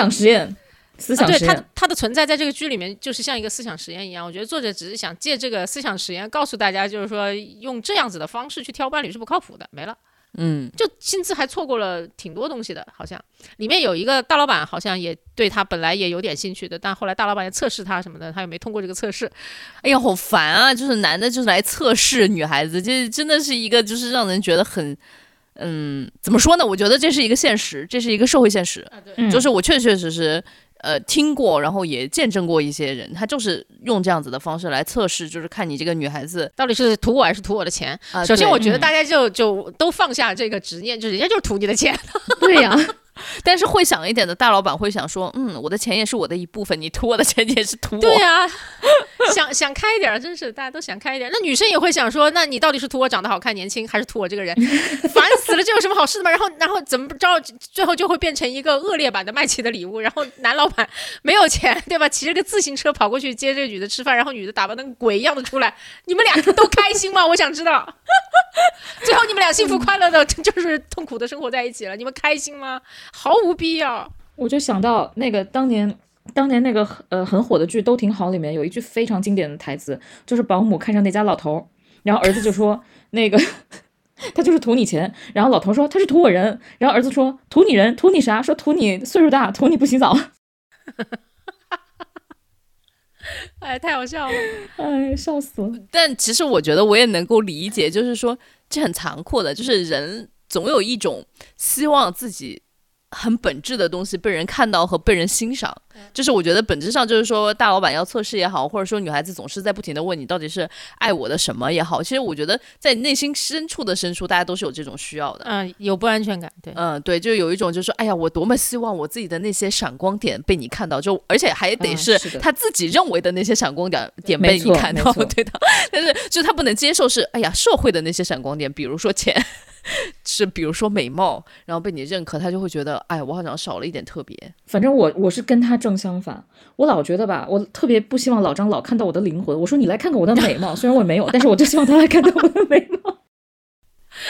Speaker 3: 思想实验，思
Speaker 2: 啊，对它
Speaker 3: 想实验，
Speaker 2: 它的存在在这个剧里面，就是像一个思想实验一样。我觉得作者只是想借这个思想实验告诉大家，就是说用这样子的方式去挑伴侣是不靠谱的，没了。
Speaker 1: 嗯，
Speaker 2: 就薪资还错过了挺多东西的，好像里面有一个大老板，好像也对他本来也有点兴趣的，但后来大老板也测试他什么的，他也没通过这个测试。
Speaker 1: 哎呀，好烦啊！就是男的，就是来测试女孩子，这真的是一个，就是让人觉得很，嗯，怎么说呢？我觉得这是一个现实，这是一个社会现实。
Speaker 2: 啊，对，
Speaker 3: 嗯
Speaker 1: 就是我确确实实呃听过，然后也见证过一些人，他就是用这样子的方式来测试，就是看你这个女孩子。
Speaker 2: 到底是图我还是图我的钱？
Speaker 1: 啊
Speaker 2: 首先，我觉得
Speaker 3: 嗯
Speaker 2: 大家就就都放下这个执念，就是人家就是图你的钱。
Speaker 3: 对呀、
Speaker 1: 但是会想一点的大老板会想说，嗯，我的钱也是我的一部分，你图我的钱你也是图我。
Speaker 2: 对呀、想想开一点儿，真是大家都想开一点儿。那女生也会想说，那你到底是图我长得好看、年轻，还是图我这个人？烦死了，这有什么好事的吗？然后，然后怎么着，最后就会变成一个恶劣版的麦琪的礼物。然后男老板没有钱，对吧？骑着个自行车跑过去接这个女的吃饭，然后女的打扮得跟鬼一样的出来，你们俩都开心吗？我想知道。最后你们俩幸福快乐的，就是痛苦的生活在一起了，你们开心吗？毫无必要。
Speaker 3: 我就想到那个当年当年那个呃很火的剧都挺好，里面有一句非常经典的台词，就是保姆看上那家老头，然后儿子就说那个 他就是图你钱，然后老头说他是图我人，然后儿子说图你人图你啥？说图你岁数大，图你不洗澡。
Speaker 2: 哎，太好笑了！
Speaker 3: 哎，笑死了。
Speaker 1: 但其实我觉得我也能够理解，就是说这很残酷的，就是人总有一种希望自己。很本质的东西被人看到和被人欣赏，就是我觉得本质上就是说大老板要测试也好，或者说女孩子总是在不停的问你到底是爱我的什么也好，其实我觉得在内心深处的深处，大家都是有这种需要的。
Speaker 2: 嗯，有不安全感，对，
Speaker 1: 嗯，对，就有一种就是说，哎呀，我多么希望我自己的那些闪光点被你看到，就而且还得是他自己认为的那些闪光点点被你看到，对的。但是就他不能接受是，哎呀，社会的那些闪光点，比如说钱。是，比如说美貌，然后被你认可，他就会觉得，哎，我好像少了一点特别。
Speaker 3: 反正我我是跟他正相反，我老觉得吧，我特别不希望老张老看到我的灵魂。我说你来看看我的美貌，虽然我没有，但是我就希望他来看到我的美貌。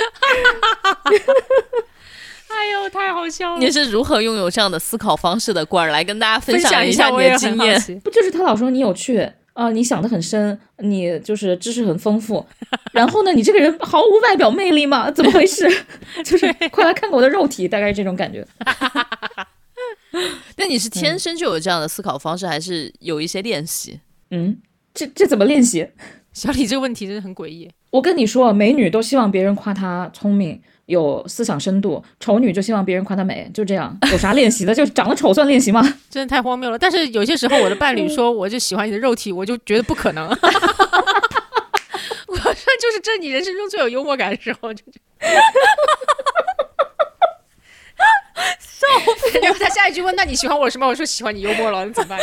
Speaker 2: 哎呦，太好笑了！
Speaker 1: 你是如何拥有这样的思考方式的？过儿来跟大家分
Speaker 2: 享
Speaker 1: 一下你的经验。
Speaker 3: 不就是他老说你有趣？啊，你想的很深，你就是知识很丰富，然后呢，你这个人毫无外表魅力吗？怎么回事？就是快来看看我的肉体，大概是这种感觉。
Speaker 1: 那你是天生就有这样的思考方式，还是有一些练习？
Speaker 3: 嗯，这这怎么练习？
Speaker 2: 小李这个问题真的很诡异。
Speaker 3: 我跟你说，美女都希望别人夸她聪明。有思想深度，丑女就希望别人夸她美，就这样，有啥练习的？就长得丑算练习吗？
Speaker 2: 真的太荒谬了。但是有些时候，我的伴侣说我就喜欢你的肉体，我就觉得不可能。我说就是这你人生中最有幽默感的时候，就笑死。然后他下一句问：“那你喜欢我什么？”我说：“喜欢你幽默了。”那怎么办？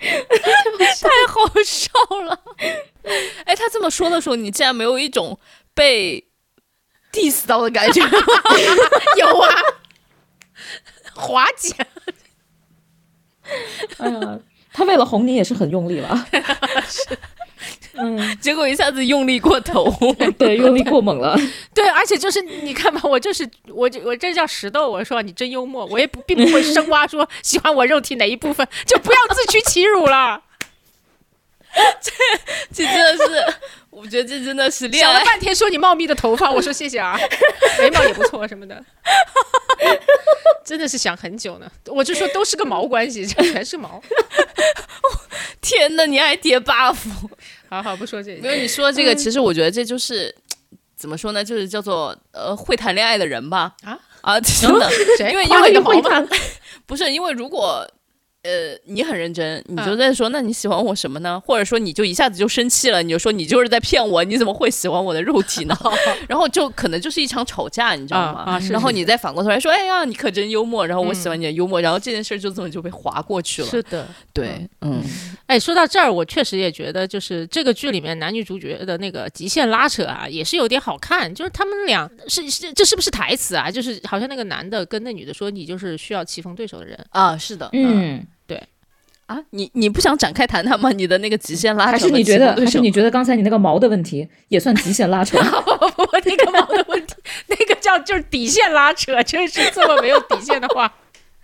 Speaker 1: 太好笑了。哎，他这么说的时候，你竟然没有一种被。Diss 到的感觉。
Speaker 2: 有啊，华姐，
Speaker 3: 哎呀，他为了哄你也是很用力了，
Speaker 1: 嗯，结果一下子用力过头，
Speaker 3: 对，用力过猛了，
Speaker 2: 对，而且就是你看吧，我就是我我这叫石头，我说你真幽默，我也不并不会深挖说喜欢我肉体哪一部分，就不要自取其辱了，
Speaker 1: 这这真的是。我觉得这真的是
Speaker 2: 想了半天，说你茂密的头发，我说谢谢啊，眉毛也不错什么的，真的是想很久呢。我就说都是个毛关系，这全是毛。
Speaker 1: 天呐，你还叠 buff？
Speaker 2: 好好不说这，
Speaker 1: 个，没有你说这个，其实我觉得这就是怎么说呢，就是叫做呃会谈恋爱的人吧。啊啊，真的，因为因为
Speaker 3: 会谈，
Speaker 1: 不是因为如果。呃，你很认真，你就在说，那你喜欢我什么呢？或者说，你就一下子就生气了，你就说你就是在骗我，你怎么会喜欢我的肉体呢？然后就可能就是一场吵架，你知道吗？
Speaker 2: 啊，
Speaker 1: 然后你再反过头来说，哎呀，你可真幽默，然后我喜欢你的幽默，然后这件事就这么就被划过去了。
Speaker 2: 是的，
Speaker 1: 对，嗯，
Speaker 2: 哎，说到这儿，我确实也觉得，就是这个剧里面男女主角的那个极限拉扯啊，也是有点好看。就是他们俩是是这是不是台词啊？就是好像那个男的跟那女的说，你就是需要棋逢对手的人
Speaker 1: 啊。是的，
Speaker 3: 嗯。
Speaker 1: 啊，你你不想展开谈谈吗？你的那个极限拉扯，
Speaker 3: 还是你觉得，还是你觉得刚才你那个毛的问题也算极限拉扯？
Speaker 2: 不不不，那个毛的问题，那个叫就是底线拉扯，真是这么没有底线的话。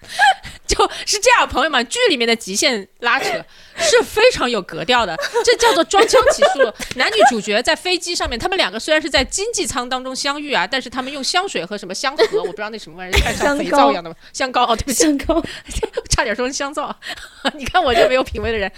Speaker 2: 就是这样，朋友们，剧里面的极限拉扯是非常有格调的，这叫做装腔起诉。男女主角在飞机上面，他们两个虽然是在经济舱当中相遇啊，但是他们用香水和什么香盒，我不知道那什么玩意儿，像肥皂一样的 香膏哦，对不起，
Speaker 3: 香膏，
Speaker 2: 差点说成香皂。你看我这没有品味的人，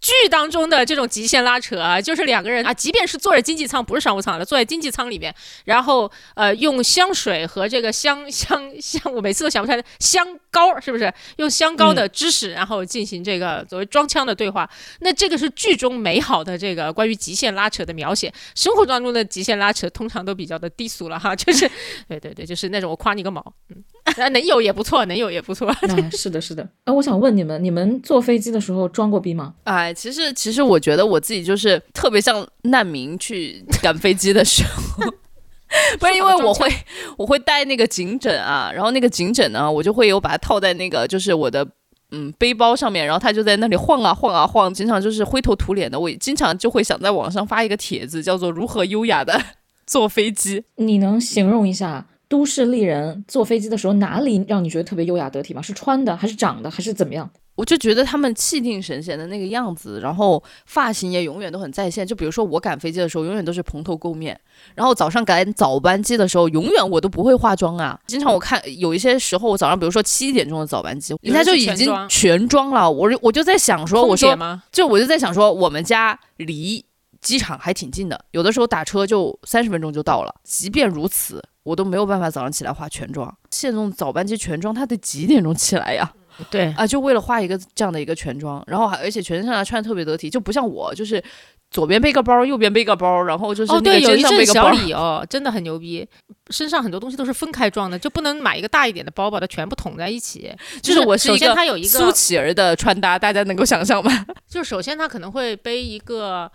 Speaker 2: 剧当中的这种极限拉扯啊，就是两个人啊，即便是坐在经济舱，不是商务舱了，坐在经济舱里面，然后呃，用香水和这个香香香，我每次都想不出来香膏是不是？用香膏的知识，然后进行这个作为装腔的对话，那这个是剧中美好的这个关于极限拉扯的描写。生活当中的极限拉扯通常都比较的低俗了哈，就是 对对对，就是那种我夸你个毛，嗯，能有也不错，能有也不错。
Speaker 3: 是的，是的。哎，我想问你们，你们坐飞机的时候装过逼吗？
Speaker 1: 哎，其实其实我觉得我自己就是特别像难民去赶飞机的时候。不是因为我会，我会带那个颈枕啊，然后那个颈枕呢，我就会有把它套在那个就是我的嗯背包上面，然后他就在那里晃啊晃啊晃，经常就是灰头土脸的。我经常就会想在网上发一个帖子，叫做如何优雅的坐飞机。
Speaker 3: 你能形容一下都市丽人坐飞机的时候哪里让你觉得特别优雅得体吗？是穿的，还是长的，还是怎么样？
Speaker 1: 我就觉得他们气定神闲的那个样子，然后发型也永远都很在线。就比如说我赶飞机的时候，永远都是蓬头垢面，然后早上赶早班机的时候，永远我都不会化妆啊。经常我看有一些时候，我早上比如说七点钟的早班机，人家就已经全妆了。我我就在想说，我说就我就在想说，我们家离机场还挺近的，有的时候打车就三十分钟就到了。即便如此，我都没有办法早上起来化全妆。现在这种早班机全妆，他得几点钟起来呀？
Speaker 2: 对
Speaker 1: 啊，就为了画一个这样的一个全妆，然后还而且全身上下穿的特别得体，就不像我，就是左边背个包，右边背个包，然后就是
Speaker 2: 哦，对，有一
Speaker 1: 阵
Speaker 2: 小李哦，真的很牛逼，身上很多东西都是分开装的，就不能买一个大一点的包，把它全部捅在一起。就是
Speaker 1: 我
Speaker 2: 首先他有一个
Speaker 1: 苏乞儿的穿搭，大家能够想象吗？
Speaker 2: 就首先他可能会背一个。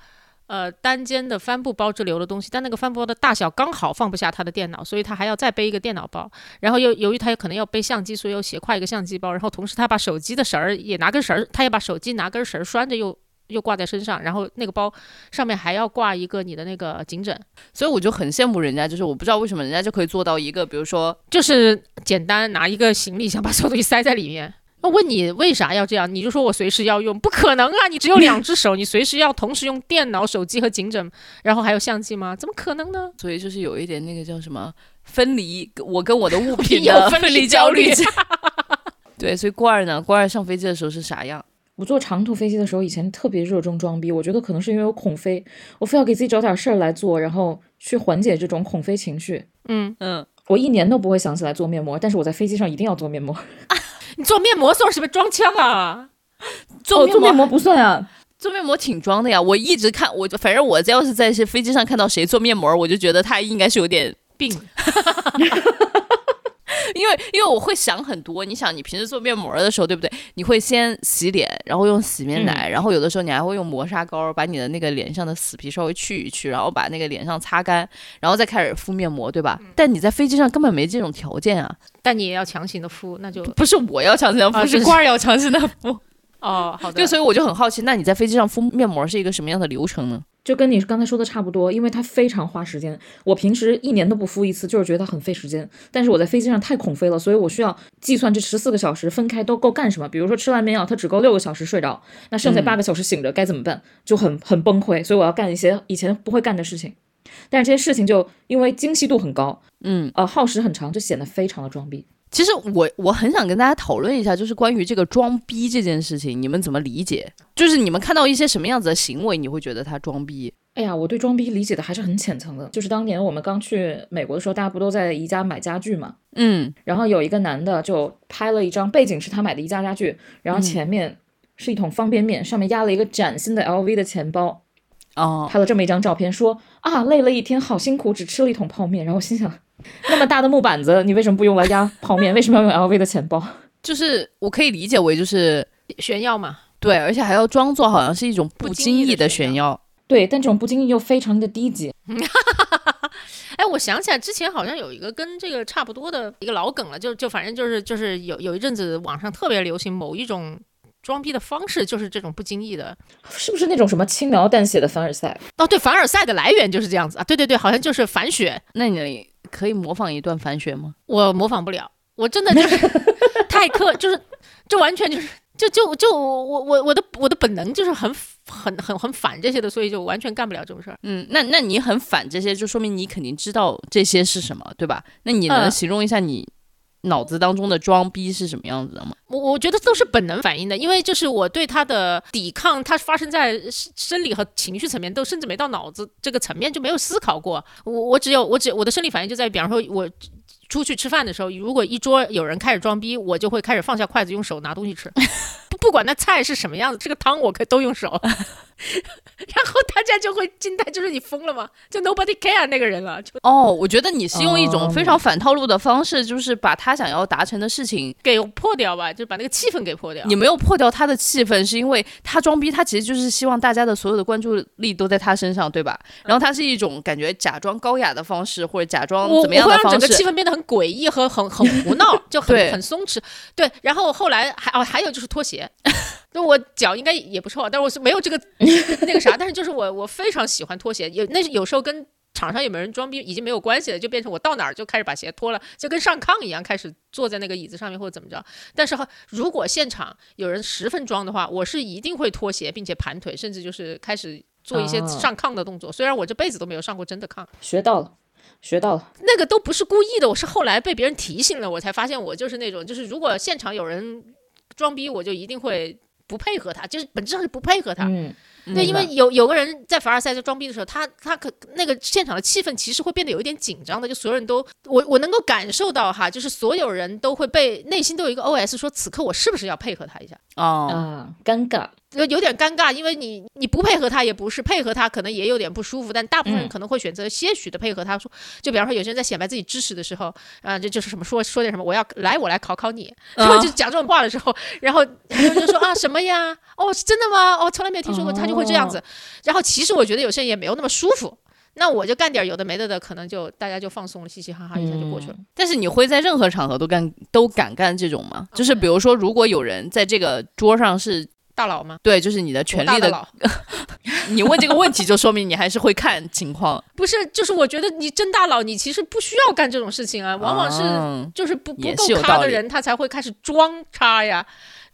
Speaker 2: 呃，单肩的帆布包之流的东西，但那个帆布包的大小刚好放不下他的电脑，所以他还要再背一个电脑包。然后又由于他有可能要背相机，所以又斜挎一个相机包。然后同时他把手机的绳儿也拿根绳儿，他也把手机拿根绳儿拴着，又又挂在身上。然后那个包上面还要挂一个你的那个颈枕。
Speaker 1: 所以我就很羡慕人家，就是我不知道为什么人家就可以做到一个，比如说
Speaker 2: 就是简单拿一个行李箱把所有东西塞在里面。那问你为啥要这样？你就说我随时要用，不可能啊！你只有两 只手，你随时要同时用电脑、手机和颈枕，然后还有相机吗？怎么可能呢？
Speaker 1: 所以就是有一点那个叫什么分离，我跟我的物品 的分离焦虑。对，所以郭二呢，郭二上飞机的时候是啥样？
Speaker 3: 我坐长途飞机的时候，以前特别热衷装逼，我觉得可能是因为我恐飞，我非要给自己找点事儿来做，然后去缓解这种恐飞情绪。
Speaker 2: 嗯嗯，
Speaker 3: 我一年都不会想起来做面膜，但是我在飞机上一定要做面膜。
Speaker 2: 你做面膜算什么装腔啊？
Speaker 3: 做面膜不算啊，
Speaker 1: 做面膜挺装的呀。我一直看，我反正我要是在飞机上看到谁做面膜，我就觉得他应该是有点
Speaker 2: 病。
Speaker 1: 因为因为我会想很多，你想你平时做面膜的时候，对不对？你会先洗脸，然后用洗面奶，然后有的时候你还会用磨砂膏把你的那个脸上的死皮稍微去一去，然后把那个脸上擦干，然后再开始敷面膜，对吧？但你在飞机上根本没这种条件啊。
Speaker 2: 但你也要强行的敷，那就
Speaker 1: 不是我要强行的敷，是官儿要强行的敷。
Speaker 2: 哦，好的。
Speaker 1: 对，所以我就很好奇，那你在飞机上敷面膜是一个什么样的流程呢？
Speaker 3: 就跟你刚才说的差不多，因为它非常花时间。我平时一年都不敷一次，就是觉得它很费时间。但是我在飞机上太恐飞了，所以我需要计算这十四个小时分开都够干什么。比如说吃完眠药，它只够六个小时睡着，那剩下八个小时醒着该怎么办？就很很崩溃。所以我要干一些以前不会干的事情。但是这些事情就因为精细度很高，
Speaker 1: 嗯，
Speaker 3: 呃，耗时很长，就显得非常的装逼。
Speaker 1: 其实我我很想跟大家讨论一下，就是关于这个装逼这件事情，你们怎么理解？就是你们看到一些什么样子的行为，你会觉得他装逼？
Speaker 3: 哎呀，我对装逼理解的还是很浅层的。就是当年我们刚去美国的时候，大家不都在宜家买家具嘛？
Speaker 1: 嗯，
Speaker 3: 然后有一个男的就拍了一张，背景是他买的宜家家具，然后前面是一桶方便面，上面压了一个崭新的 LV 的钱包。
Speaker 1: 哦，
Speaker 3: 拍了这么一张照片，说啊，累了一天，好辛苦，只吃了一桶泡面。然后我心想。那么大的木板子，你为什么不用来压泡面？为什么要用 LV 的钱包？
Speaker 1: 就是我可以理解为就是
Speaker 2: 炫耀嘛。
Speaker 1: 对，而且还要装作好像是一种不经意的炫耀。
Speaker 3: 对，但这种不经意又非常的低级。
Speaker 2: 哎，我想起来之前好像有一个跟这个差不多的一个老梗了，就就反正就是就是有有一阵子网上特别流行某一种装逼的方式，就是这种不经意的，
Speaker 3: 是不是那种什么轻描淡写的凡尔赛？
Speaker 2: 哦，对，凡尔赛的来源就是这样子啊。对对对，好像就是反雪。
Speaker 1: 那你。可以模仿一段反雪吗？
Speaker 2: 我模仿不了，我真的就是 太刻，就是这完全就是就就就我我我的我的本能就是很很很很反这些的，所以就完全干不了这种事儿。
Speaker 1: 嗯，那那你很反这些，就说明你肯定知道这些是什么，对吧？那你能形容一下你脑子当中的装逼是什么样子的吗？
Speaker 2: 我我觉得都是本能反应的，因为就是我对他的抵抗，它发生在生理和情绪层面，都甚至没到脑子这个层面就没有思考过。我我只有我只我的生理反应就在于，比方说我出去吃饭的时候，如果一桌有人开始装逼，我就会开始放下筷子，用手拿东西吃。不管那菜是什么样子，这个汤我可都用手，然后大家就会惊呆，就是你疯了吗？就 nobody care 那个人了。就
Speaker 1: 哦，我觉得你是用一种非常反套路的方式，就是把他想要达成的事情
Speaker 2: 给破掉吧，就把那个气氛给破掉。
Speaker 1: 你没有破掉他的气氛，是因为他装逼，他其实就是希望大家的所有的关注力都在他身上，对吧？然后他是一种感觉假装高雅的方式，或者假装怎么样的方式，
Speaker 2: 整个气氛变得很诡异和很很胡闹，就很很松弛。对，然后后来还哦，还有就是拖鞋。就我脚应该也不臭，但是我是没有这个 那个啥，但是就是我我非常喜欢拖鞋，有那有时候跟场上有没有人装逼已经没有关系了，就变成我到哪儿就开始把鞋脱了，就跟上炕一样，开始坐在那个椅子上面或者怎么着。但是如果现场有人十分装的话，我是一定会脱鞋，并且盘腿，甚至就是开始做一些上炕的动作。虽然我这辈子都没有上过真的炕，
Speaker 3: 学到了。学到了，
Speaker 2: 那个都不是故意的，我是后来被别人提醒了，我才发现我就是那种，就是如果现场有人装逼，我就一定会不配合他，就是本质上是不配合他。
Speaker 3: 嗯，
Speaker 2: 对，因为有有个人在凡尔赛在装逼的时候，他他可那个现场的气氛其实会变得有一点紧张的，就所有人都我我能够感受到哈，就是所有人都会被内心都有一个 OS 说，此刻我是不是要配合他一下
Speaker 3: 哦？尴尬。
Speaker 2: 就有点尴尬，因为你你不配合他也不是，配合他可能也有点不舒服，但大部分人可能会选择些许的配合他。说，就比方说有些人在显摆自己知识的时候，啊，这就是什么说说点什么，我要来我来考考你，然后就讲这种话的时候，然后就说啊什么呀？哦，是真的吗？哦，从来没有听说过，他就会这样子。然后其实我觉得有些人也没有那么舒服，那我就干点有的没的的，可能就大家就放松了，嘻嘻哈哈一下就过去了。
Speaker 1: 但是你会在任何场合都干都敢干这种吗？就是比如说，如果有人在这个桌上是。
Speaker 2: 大佬吗？
Speaker 1: 对，就是你的权力的。你问这个问题，就说明你还是会看情况。
Speaker 2: 不是，就是我觉得你真大佬，你其实不需要干这种事情啊。往往是就是不不够咖的人，他才会开始装叉呀，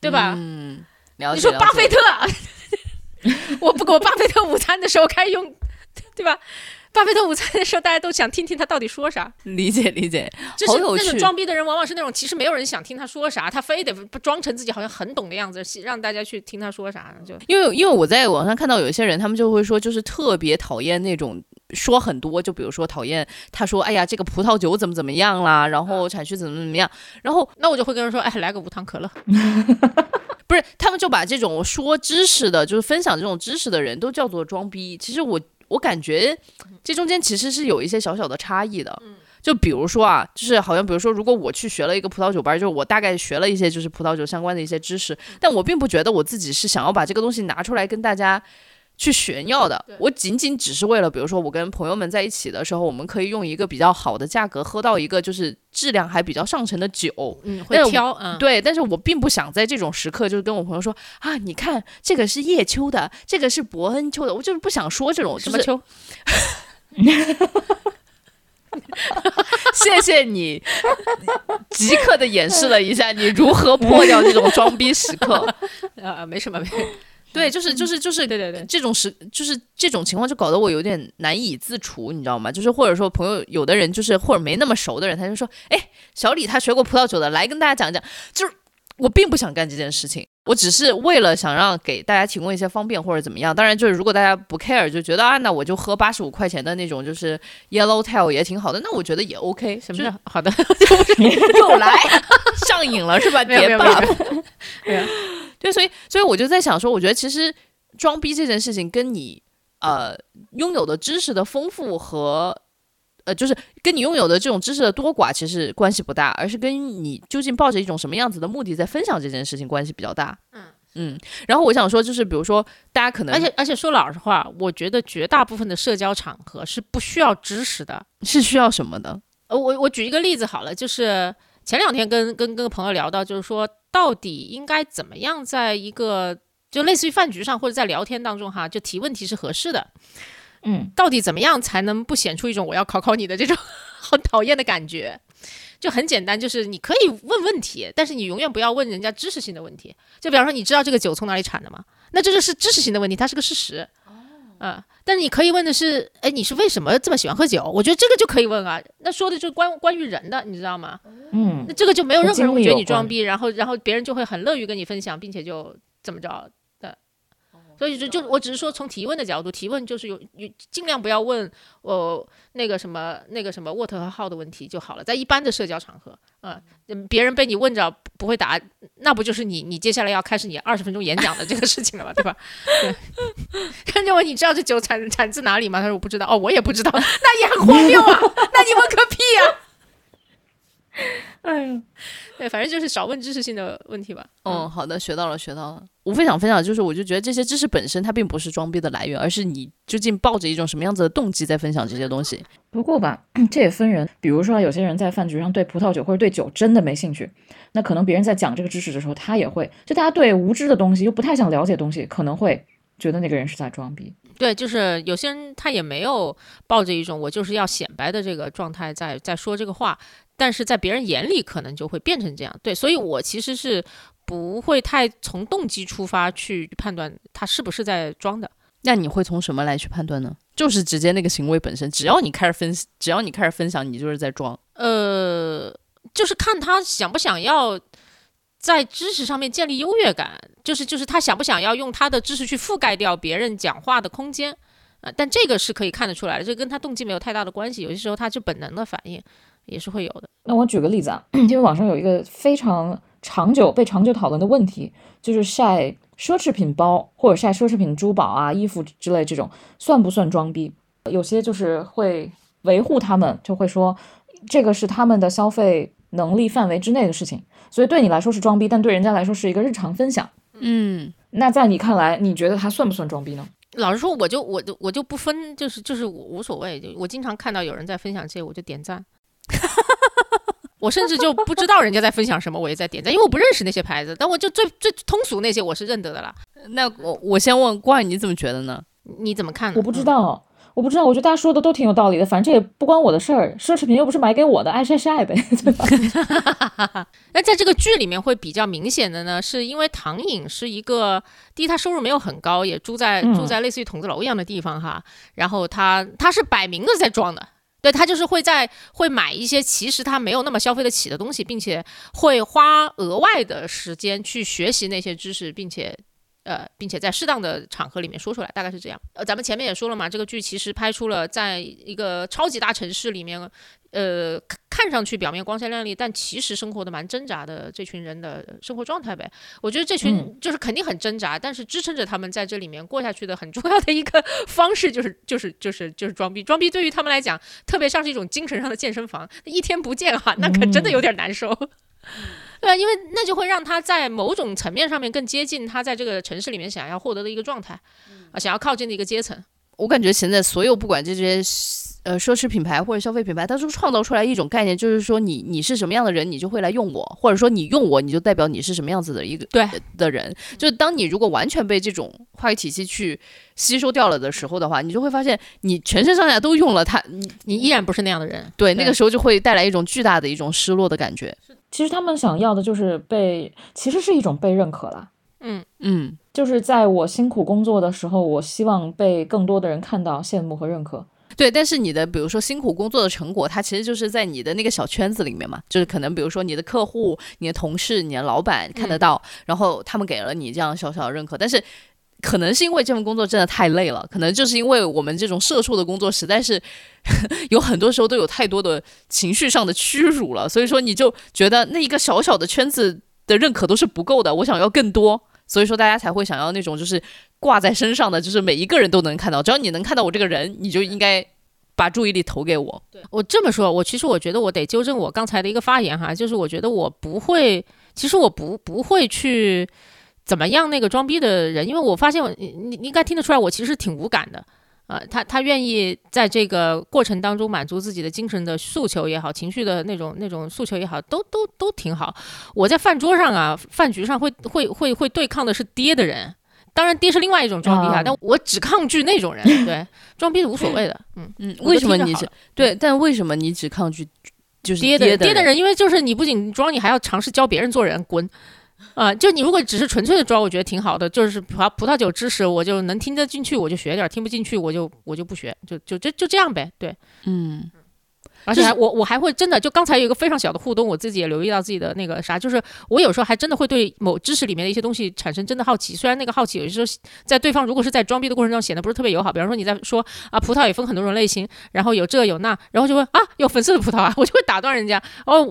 Speaker 2: 对吧？
Speaker 1: 嗯，
Speaker 2: 你说巴菲特，我不给我巴菲特午餐的时候开用，对吧？巴菲特午餐的时候，大家都想听听他到底说啥。
Speaker 1: 理解理解，
Speaker 2: 就是那种装逼的人，往往是那种其实没有人想听他说啥，他非得不装成自己好像很懂的样子，让大家去听他说啥。就
Speaker 1: 因为因为我在网上看到有一些人，他们就会说，就是特别讨厌那种说很多，就比如说讨厌他说，哎呀，这个葡萄酒怎么怎么样啦，然后产区怎么怎么样，然后
Speaker 2: 那我就会跟人说，哎，来个无糖可乐。
Speaker 1: 不是，他们就把这种说知识的，就是分享这种知识的人都叫做装逼。其实我。我感觉这中间其实是有一些小小的差异的，就比如说啊，就是好像比如说，如果我去学了一个葡萄酒班，就是我大概学了一些就是葡萄酒相关的一些知识，但我并不觉得我自己是想要把这个东西拿出来跟大家。去炫耀的，我仅仅只是为了，比如说我跟朋友们在一起的时候，我们可以用一个比较好的价格喝到一个就是质量还比较上乘的酒，
Speaker 2: 嗯，会挑，嗯，
Speaker 1: 对，但是我并不想在这种时刻就是跟我朋友说啊，你看这个是叶秋的，这个是伯恩秋的，我就是不想说这种
Speaker 2: 什么秋。
Speaker 1: 谢谢你，即刻的演示了一下你如何破掉这种装逼时刻，
Speaker 2: 啊，没什么，没。
Speaker 1: 对，就是就是就是
Speaker 2: 对对对，
Speaker 1: 这种时就是这种情况就搞得我有点难以自处，你知道吗？就是或者说朋友有的人就是或者没那么熟的人，他就说，哎，小李他学过葡萄酒的，来跟大家讲讲。就是我并不想干这件事情，我只是为了想让给大家提供一些方便或者怎么样。当然，就是如果大家不 care，就觉得啊，那我就喝八十五块钱的那种，就是 Yellow Tail 也挺好的，那我觉得也 OK。
Speaker 2: 什么好的？
Speaker 1: 又来上瘾了是吧？
Speaker 2: 别
Speaker 1: 吧。对，所以，所以我就在想说，我觉得其实装逼这件事情跟你呃拥有的知识的丰富和呃，就是跟你拥有的这种知识的多寡其实关系不大，而是跟你究竟抱着一种什么样子的目的在分享这件事情关系比较大。嗯嗯。然后我想说，就是比如说大家可能，
Speaker 2: 而且而且说老实话，我觉得绝大部分的社交场合是不需要知识的，
Speaker 1: 是需要什么的？
Speaker 2: 呃，我我举一个例子好了，就是前两天跟跟跟朋友聊到，就是说。到底应该怎么样，在一个就类似于饭局上或者在聊天当中哈，就提问题是合适的。
Speaker 3: 嗯，
Speaker 2: 到底怎么样才能不显出一种我要考考你的这种 很讨厌的感觉？就很简单，就是你可以问问题，但是你永远不要问人家知识性的问题。就比方说，你知道这个酒从哪里产的吗？那这就是知识性的问题，它是个事实。啊，但是你可以问的是，哎，你是为什么这么喜欢喝酒？我觉得这个就可以问啊。那说的就关关于人的，你知道吗？
Speaker 3: 嗯，
Speaker 2: 那这个就没有任何人会觉得你装逼，然后然后别人就会很乐于跟你分享，并且就怎么着。所以就就我只是说从提问的角度，提问就是有有尽量不要问我那个什么那个什么 what 和 how 的问题就好了，在一般的社交场合，嗯，别人被你问着不会答，那不就是你你接下来要开始你二十分钟演讲的这个事情了吧，对吧？看见我，你知道这酒产产自哪里吗？他说我不知道，哦，我也不知道，那也很荒谬啊，那你问个屁呀！
Speaker 3: 哎呀，
Speaker 2: 对，反正就是少问知识性的问题吧。
Speaker 1: 嗯，好的，学到了，学到了。无非想分享，就是我就觉得这些知识本身它并不是装逼的来源，而是你究竟抱着一种什么样子的动机在分享这些东西。
Speaker 3: 不过吧，这也分人。比如说，有些人在饭局上对葡萄酒或者对酒真的没兴趣，那可能别人在讲这个知识的时候，他也会。就大家对无知的东西又不太想了解东西，可能会觉得那个人是在装逼。
Speaker 2: 对，就是有些人他也没有抱着一种我就是要显摆的这个状态在在说这个话，但是在别人眼里可能就会变成这样。对，所以我其实是不会太从动机出发去判断他是不是在装的。
Speaker 1: 那你会从什么来去判断呢？就是直接那个行为本身，只要你开始分，只要你开始分享，你就是在装。
Speaker 2: 呃，就是看他想不想要。在知识上面建立优越感，就是就是他想不想要用他的知识去覆盖掉别人讲话的空间啊？但这个是可以看得出来的，这跟他动机没有太大的关系。有些时候他就本能的反应也是会有的。
Speaker 3: 那我举个例子啊，因 为网上有一个非常长久被长久讨论的问题，就是晒奢侈品包或者晒奢侈品珠宝啊、衣服之类这种算不算装逼？有些就是会维护他们，就会说这个是他们的消费能力范围之内的事情。所以对你来说是装逼，但对人家来说是一个日常分享。
Speaker 1: 嗯，
Speaker 3: 那在你看来，你觉得他算不算装逼呢？
Speaker 2: 老实说，我就我就我就不分，就是就是无所谓。就我经常看到有人在分享这些，我就点赞。我甚至就不知道人家在分享什么，我也在点赞，因为我不认识那些牌子。但我就最最通俗那些，我是认得的啦。
Speaker 1: 那我我先问怪你怎么觉得呢？
Speaker 2: 你怎么看？
Speaker 3: 我不知道。我不知道，我觉得大家说的都挺有道理的，反正这也不关我的事儿，奢侈品又不是买给我的，爱晒晒呗，对吧？
Speaker 2: 那在这个剧里面会比较明显的呢，是因为唐颖是一个，第一她收入没有很高，也住在住在类似于筒子楼一样的地方哈，然后她她是摆明了在装的，对他就是会在会买一些其实他没有那么消费得起的东西，并且会花额外的时间去学习那些知识，并且。呃，并且在适当的场合里面说出来，大概是这样。呃，咱们前面也说了嘛，这个剧其实拍出了在一个超级大城市里面，呃，看上去表面光鲜亮丽，但其实生活的蛮挣扎的这群人的生活状态呗。我觉得这群就是肯定很挣扎，但是支撑着他们在这里面过下去的很重要的一个 方式，就是就是就是就是装逼。装逼对于他们来讲，特别像是一种精神上的健身房，一天不见哈，那可真的有点难受。对，因为那就会让他在某种层面上面更接近他在这个城市里面想要获得的一个状态，啊，想要靠近的一个阶层。
Speaker 1: 我感觉现在所有不管这些呃奢侈品牌或者消费品牌，它都创造出来一种概念，就是说你你是什么样的人，你就会来用我，或者说你用我，你就代表你是什么样子的一个
Speaker 2: 对
Speaker 1: 的人。就是当你如果完全被这种话语体系去吸收掉了的时候的话，你就会发现你全身上下都用了它，你
Speaker 2: 你依然不是那样的人。
Speaker 1: 对，那个时候就会带来一种巨大的一种失落的感觉。
Speaker 3: 其实他们想要的就是被，其实是一种被认可啦。
Speaker 2: 嗯
Speaker 1: 嗯，
Speaker 3: 就是在我辛苦工作的时候，我希望被更多的人看到、羡慕和认可。
Speaker 1: 对，但是你的比如说辛苦工作的成果，它其实就是在你的那个小圈子里面嘛，就是可能比如说你的客户、你的同事、你的老板看得到，然后他们给了你这样小小的认可，但是。可能是因为这份工作真的太累了，可能就是因为我们这种社畜的工作实在是 有很多时候都有太多的情绪上的屈辱了，所以说你就觉得那一个小小的圈子的认可都是不够的，我想要更多，所以说大家才会想要那种就是挂在身上的，就是每一个人都能看到，只要你能看到我这个人，你就应该把注意力投给我。
Speaker 2: 对我这么说，我其实我觉得我得纠正我刚才的一个发言哈，就是我觉得我不会，其实我不不会去。怎么样？那个装逼的人，因为我发现你你应该听得出来，我其实挺无感的，啊，他他愿意在这个过程当中满足自己的精神的诉求也好，情绪的那种那种诉求也好，都都都挺好。我在饭桌上啊，饭局上会会会会对抗的是爹的人，当然爹是另外一种装逼啊，但我只抗拒那种人，对，装逼是无所谓的，嗯
Speaker 1: 嗯。为什么你是对？但为什么你只抗拒就是
Speaker 2: 爹的爹的人？因为就是你不仅装，你还要尝试教别人做人，滚。啊，就你如果只是纯粹的装，我觉得挺好的。就是葡葡萄酒知识，我就能听得进去，我就学点；听不进去，我就我就不学，就就就就这样呗。对，
Speaker 1: 嗯。
Speaker 2: 而且还我我还会真的就刚才有一个非常小的互动，我自己也留意到自己的那个啥，就是我有时候还真的会对某知识里面的一些东西产生真的好奇。虽然那个好奇有些时候在对方如果是在装逼的过程中显得不是特别友好，比方说你在说啊葡萄也分很多种类型，然后有这有那，然后就问啊有粉色的葡萄啊，我就会打断人家。哦，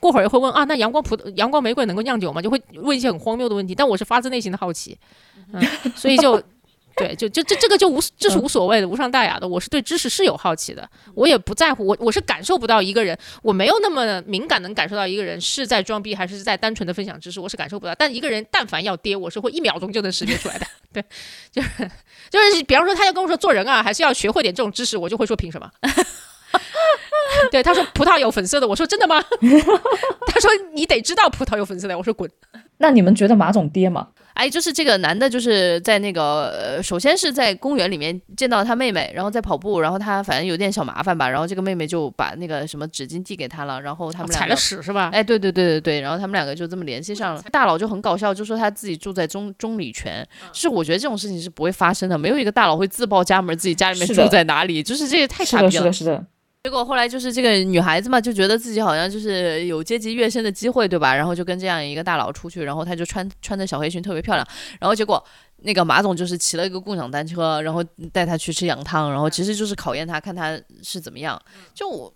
Speaker 2: 过会儿也会问啊那阳光葡阳光玫瑰能够酿酒吗？就会问一些很荒谬的问题，但我是发自内心的好奇，嗯，所以就。对，就就这这个就无这是无所谓的，无伤大雅的。我是对知识是有好奇的，我也不在乎，我我是感受不到一个人，我没有那么敏感能感受到一个人是在装逼还是在单纯的分享知识，我是感受不到。但一个人但凡要跌，我是会一秒钟就能识别出来的。对，就是就是，比方说他要跟我说做人啊，还是要学会点这种知识，我就会说凭什么？对，他说葡萄有粉色的，我说真的吗？他说你得知道葡萄有粉色的，我说滚。
Speaker 3: 那你们觉得马总跌吗？
Speaker 1: 哎，就是这个男的，就是在那个呃，首先是在公园里面见到他妹妹，然后在跑步，然后他反正有点小麻烦吧，然后这个妹妹就把那个什么纸巾递给他了，然后他们俩
Speaker 2: 踩了屎是吧？
Speaker 1: 哎，对对对对对，然后他们两个就这么联系上了。大佬就很搞笑，就说他自己住在中中里泉，就是我觉得这种事情是不会发生的，没有一个大佬会自报家门自己家里面住在哪里，就是这个太傻逼了。
Speaker 3: 是的，是的。
Speaker 1: 结果后来就是这个女孩子嘛，就觉得自己好像就是有阶级跃升的机会，对吧？然后就跟这样一个大佬出去，然后她就穿穿着小黑裙特别漂亮，然后结果那个马总就是骑了一个共享单车，然后带她去吃羊汤，然后其实就是考验她，看她是怎么样。就我。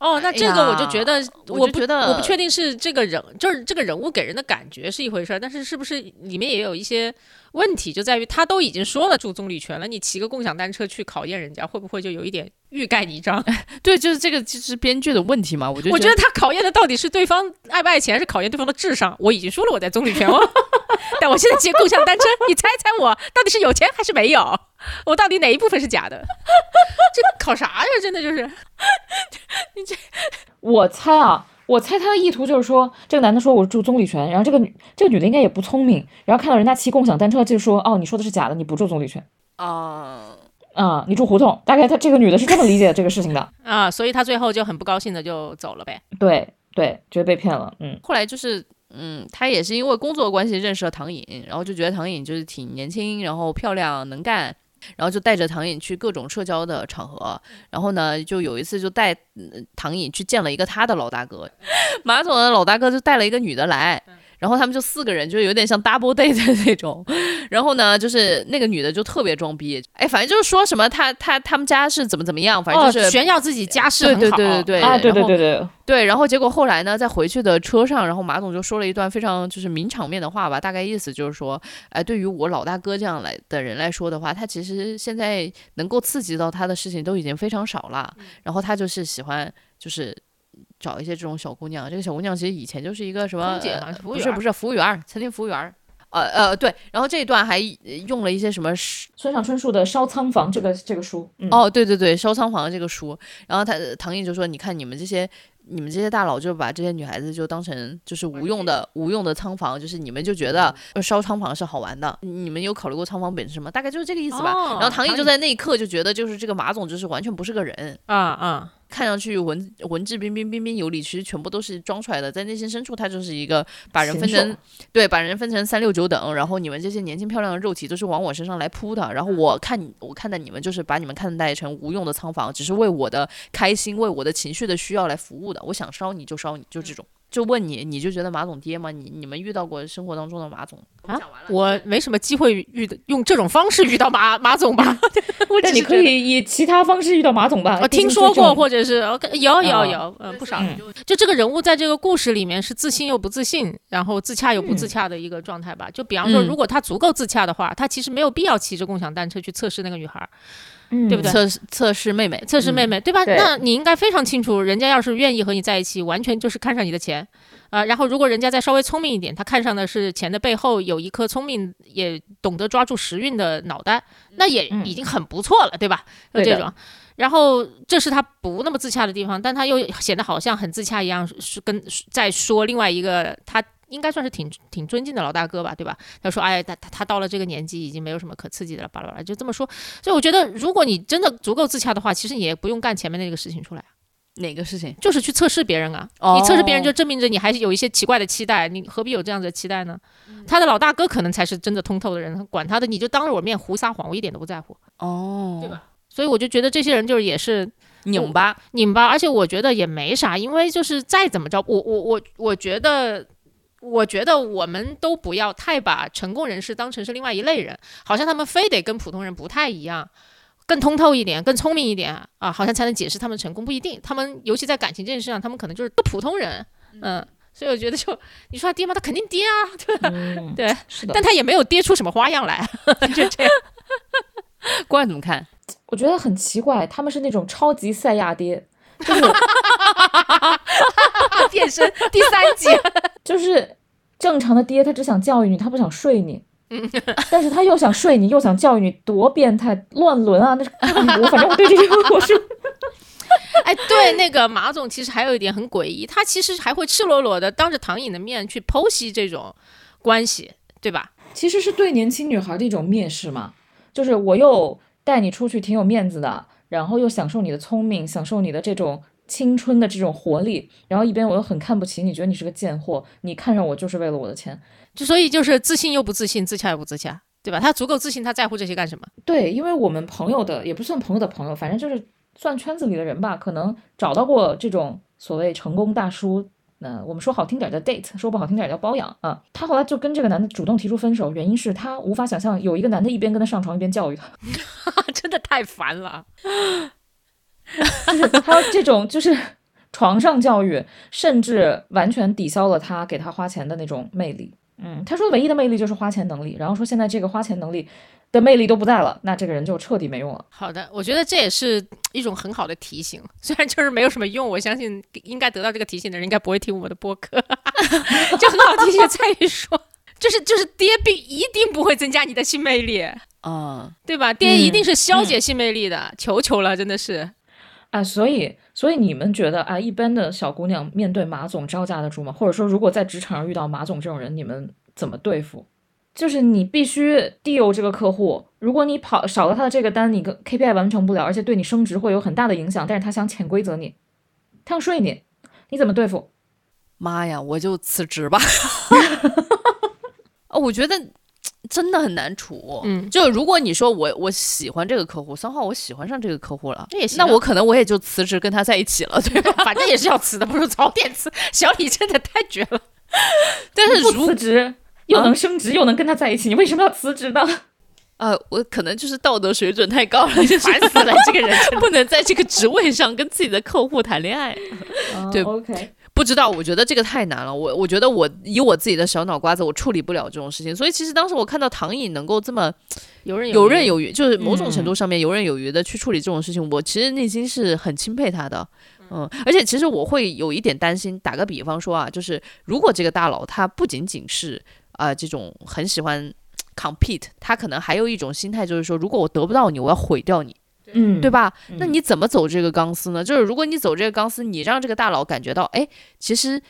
Speaker 2: 哦，那这个我就觉得，我
Speaker 1: 不觉得，
Speaker 2: 我不确定是这个人，就是这个人物给人的感觉是一回事儿，但是是不是里面也有一些问题，就在于他都已经说了住棕榈泉了，你骑个共享单车去考验人家，会不会就有一点欲盖弥彰？
Speaker 1: 对，就是这个就是编剧的问题嘛。我觉得，
Speaker 2: 我觉得他考验的到底是对方爱不爱钱，是考验对方的智商。我已经说了我在棕榈泉哦，但我现在骑共享单车，你猜猜我到底是有钱还是没有？我到底哪一部分是假的？这考啥呀？真的就是，你这，
Speaker 3: 我猜啊，我猜他的意图就是说，这个男的说我住棕榈泉，然后这个女这个女的应该也不聪明，然后看到人家骑共享单车，就说哦，你说的是假的，你不住棕榈泉啊啊，你住胡同。大概他这个女的是这么理解这个事情的
Speaker 2: 啊，所以他最后就很不高兴的就走了呗。
Speaker 3: 对对，觉得被骗了。嗯，
Speaker 1: 后来就是。嗯，他也是因为工作关系认识了唐颖，然后就觉得唐颖就是挺年轻，然后漂亮能干，然后就带着唐颖去各种社交的场合，然后呢，就有一次就带唐颖去见了一个他的老大哥，马总的老大哥就带了一个女的来。然后他们就四个人，就有点像 double date 的那种。然后呢，就是那个女的就特别装逼，哎，反正就是说什么他他他们家是怎么怎么样，反正就是
Speaker 2: 炫耀自己家世
Speaker 1: 很好。对对对对
Speaker 3: 啊，对对对对
Speaker 1: 对。然后结果后来呢，在回去的车上，然后马总就说了一段非常就是名场面的话吧，大概意思就是说，哎，对于我老大哥这样来的人来说的话，他其实现在能够刺激到他的事情都已经非常少了。然后他就是喜欢就是。找一些这种小姑娘，这个小姑娘其实以前就是一个什么？不是不是服务员，餐厅服务员。呃呃对，然后这一段还用了一些什么
Speaker 3: 村上春树的《烧仓房》这个这个书。
Speaker 1: 哦对对对，《烧仓房》这个书。然后他唐毅就说：“你看你们这些。”你们这些大佬就把这些女孩子就当成就是无用的无用的仓房，就是你们就觉得烧仓房是好玩的，你们有考虑过仓房本身吗？大概就是这个意思吧。然后唐毅就在那一刻就觉得，就是这个马总就是完全不是个人
Speaker 2: 啊啊，
Speaker 1: 看上去文文质彬彬彬彬有礼，其实全部都是装出来的，在内心深处他就是一个把人分成对把人分成三六九等，然后你们这些年轻漂亮的肉体都是往我身上来扑的，然后我看我看待你们就是把你们看待成无用的仓房，只是为我的开心为我的情绪的需要来服务的。我想烧你就烧你，就这种，就问你，你就觉得马总爹吗？你你们遇到过生活当中的马总
Speaker 2: 啊？我没什么机会遇用这种方式遇到马马总吧？
Speaker 3: 那你可以以其他方式遇到马总吧？
Speaker 2: 我听说过，或者是有有有，嗯，不少。就这个人物在这个故事里面是自信又不自信，然后自洽又不自洽的一个状态吧？就比方说，如果他足够自洽的话，他其实没有必要骑着共享单车去测试那个女孩。对不对？
Speaker 1: 测试测试妹妹，
Speaker 2: 测试妹妹，对吧？那你应该非常清楚，人家要是愿意和你在一起，完全就是看上你的钱，啊，然后如果人家再稍微聪明一点，他看上的是钱的背后有一颗聪明也懂得抓住时运的脑袋，那也已经很不错了，对吧？就这种，然后这是他不那么自洽的地方，但他又显得好像很自洽一样，是跟在说另外一个他。应该算是挺挺尊敬的老大哥吧，对吧？他说：“哎，他他他到了这个年纪，已经没有什么可刺激的了，巴拉巴拉，就这么说。”所以我觉得，如果你真的足够自洽的话，其实你也不用干前面那个事情出来。
Speaker 1: 哪个事情？
Speaker 2: 就是去测试别人啊！你测试别人，就证明着你还是有一些奇怪的期待。你何必有这样子的期待呢？他的老大哥可能才是真的通透的人，管他的，你就当着我面胡撒谎，我一点都不在乎。
Speaker 1: 哦，
Speaker 2: 对吧？所以我就觉得这些人就是也是
Speaker 1: 拧巴
Speaker 2: 拧巴，而且我觉得也没啥，因为就是再怎么着，我我我我觉得。我觉得我们都不要太把成功人士当成是另外一类人，好像他们非得跟普通人不太一样，更通透一点，更聪明一点啊，好像才能解释他们成功不一定。他们尤其在感情这件事上，他们可能就是个普通人，嗯，所以我觉得就你说他爹吗？他肯定爹啊，对对，但他也没有爹出什么花样来，就这样。
Speaker 1: 关怎么看？
Speaker 3: 我觉得很奇怪，他们是那种超级赛亚爹。就 是
Speaker 2: 变身第三集，
Speaker 3: 就是正常的爹，他只想教育你，他不想睡你。嗯，但是他又想睡你，又想教育你，多变态，乱伦啊！那是我反正我对这个 我是，
Speaker 2: 哎，对那个马总，其实还有一点很诡异，他其实还会赤裸裸的当着唐颖的面去剖析这种关系，对吧？
Speaker 3: 其实是对年轻女孩的一种蔑视嘛，就是我又带你出去挺有面子的，然后又享受你的聪明，享受你的这种青春的这种活力，然后一边我又很看不起你，觉得你是个贱货，你看上我就是为了我的钱，
Speaker 2: 就所以就是自信又不自信，自洽又不自洽，对吧？他足够自信，他在乎这些干什么？
Speaker 3: 对，因为我们朋友的也不算朋友的朋友，反正就是算圈子里的人吧，可能找到过这种所谓成功大叔。那我们说好听点叫 date，说不好听点叫包养啊。他后来就跟这个男的主动提出分手，原因是他无法想象有一个男的一边跟他上床一边教育他，
Speaker 2: 真的太烦了。
Speaker 3: 就是他这种就是床上教育，甚至完全抵消了他给他花钱的那种魅力。嗯，他说唯一的魅力就是花钱能力，然后说现在这个花钱能力。的魅力都不在了，那这个人就彻底没用了。
Speaker 2: 好的，我觉得这也是一种很好的提醒，虽然就是没有什么用，我相信应该得到这个提醒的人应该不会听我的播客。就很好提醒在于说，就是就是爹必一定不会增加你的性魅力
Speaker 1: 啊，
Speaker 2: 对吧？爹一定是消解性魅力的，求求了，真的是
Speaker 3: 啊。所以所以你们觉得啊，一般的小姑娘面对马总招架得住吗？或者说，如果在职场上遇到马总这种人，你们怎么对付？就是你必须 deal 这个客户，如果你跑少了他的这个单，你跟 KPI 完成不了，而且对你升职会有很大的影响。但是他想潜规则你，他想睡你，你怎么对付？
Speaker 1: 妈呀，我就辞职吧。哦，我觉得真的很难处。嗯，就如果你说我我喜欢这个客户，三号我喜欢上这个客户了，
Speaker 2: 那也行。
Speaker 1: 那我可能我也就辞职跟他在一起了，对吧？
Speaker 2: 反正也是要辞的，不如早点辞。小李真的太绝了。
Speaker 1: 但是
Speaker 3: 不辞职。又能升职又能跟他在一起，你为什么要辞职呢？
Speaker 1: 呃，我可能就是道德水准太高了，就
Speaker 2: 烦死了。这个人
Speaker 1: 不能在这个职位上跟自己的客户谈恋爱。对
Speaker 3: ，OK，
Speaker 1: 不知道，我觉得这个太难了。我我觉得我以我自己的小脑瓜子，我处理不了这种事情。所以其实当时我看到唐颖能够这么
Speaker 2: 游刃
Speaker 1: 游刃有余，就是某种程度上面游刃有余的去处理这种事情，我其实内心是很钦佩他的。嗯，而且其实我会有一点担心。打个比方说啊，就是如果这个大佬他不仅仅是啊，这种很喜欢 compete，他可能还有一种心态，就是说，如果我得不到你，我要毁掉你，
Speaker 3: 嗯，
Speaker 1: 对吧？那你怎么走这个钢丝呢？就是如果你走这个钢丝，你让这个大佬感觉到，哎，其实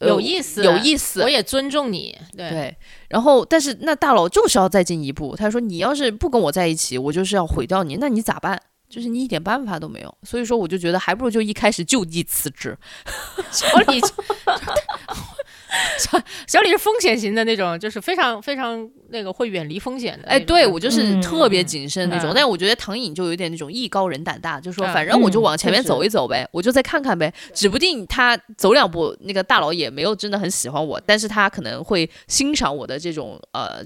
Speaker 2: 有意思，
Speaker 1: 有意思，
Speaker 2: 我也尊重你，对。
Speaker 1: 然后，但是那大佬就是要再进一步，他说，你要是不跟我在一起，我就是要毁掉你，那你咋办？就是你一点办法都没有。所以说，我就觉得还不如就一开始就地辞职。
Speaker 2: 小李。小小李是风险型的那种，就是非常非常那个会远离风险的。
Speaker 1: 哎，对我就是特别谨慎那种。但是我觉得唐颖就有点那种艺高人胆大，就说反正我就往前面走一走呗，我就再看看呗，指不定他走两步，那个大佬也没有真的很喜欢我，但是他可能会欣赏我的这种呃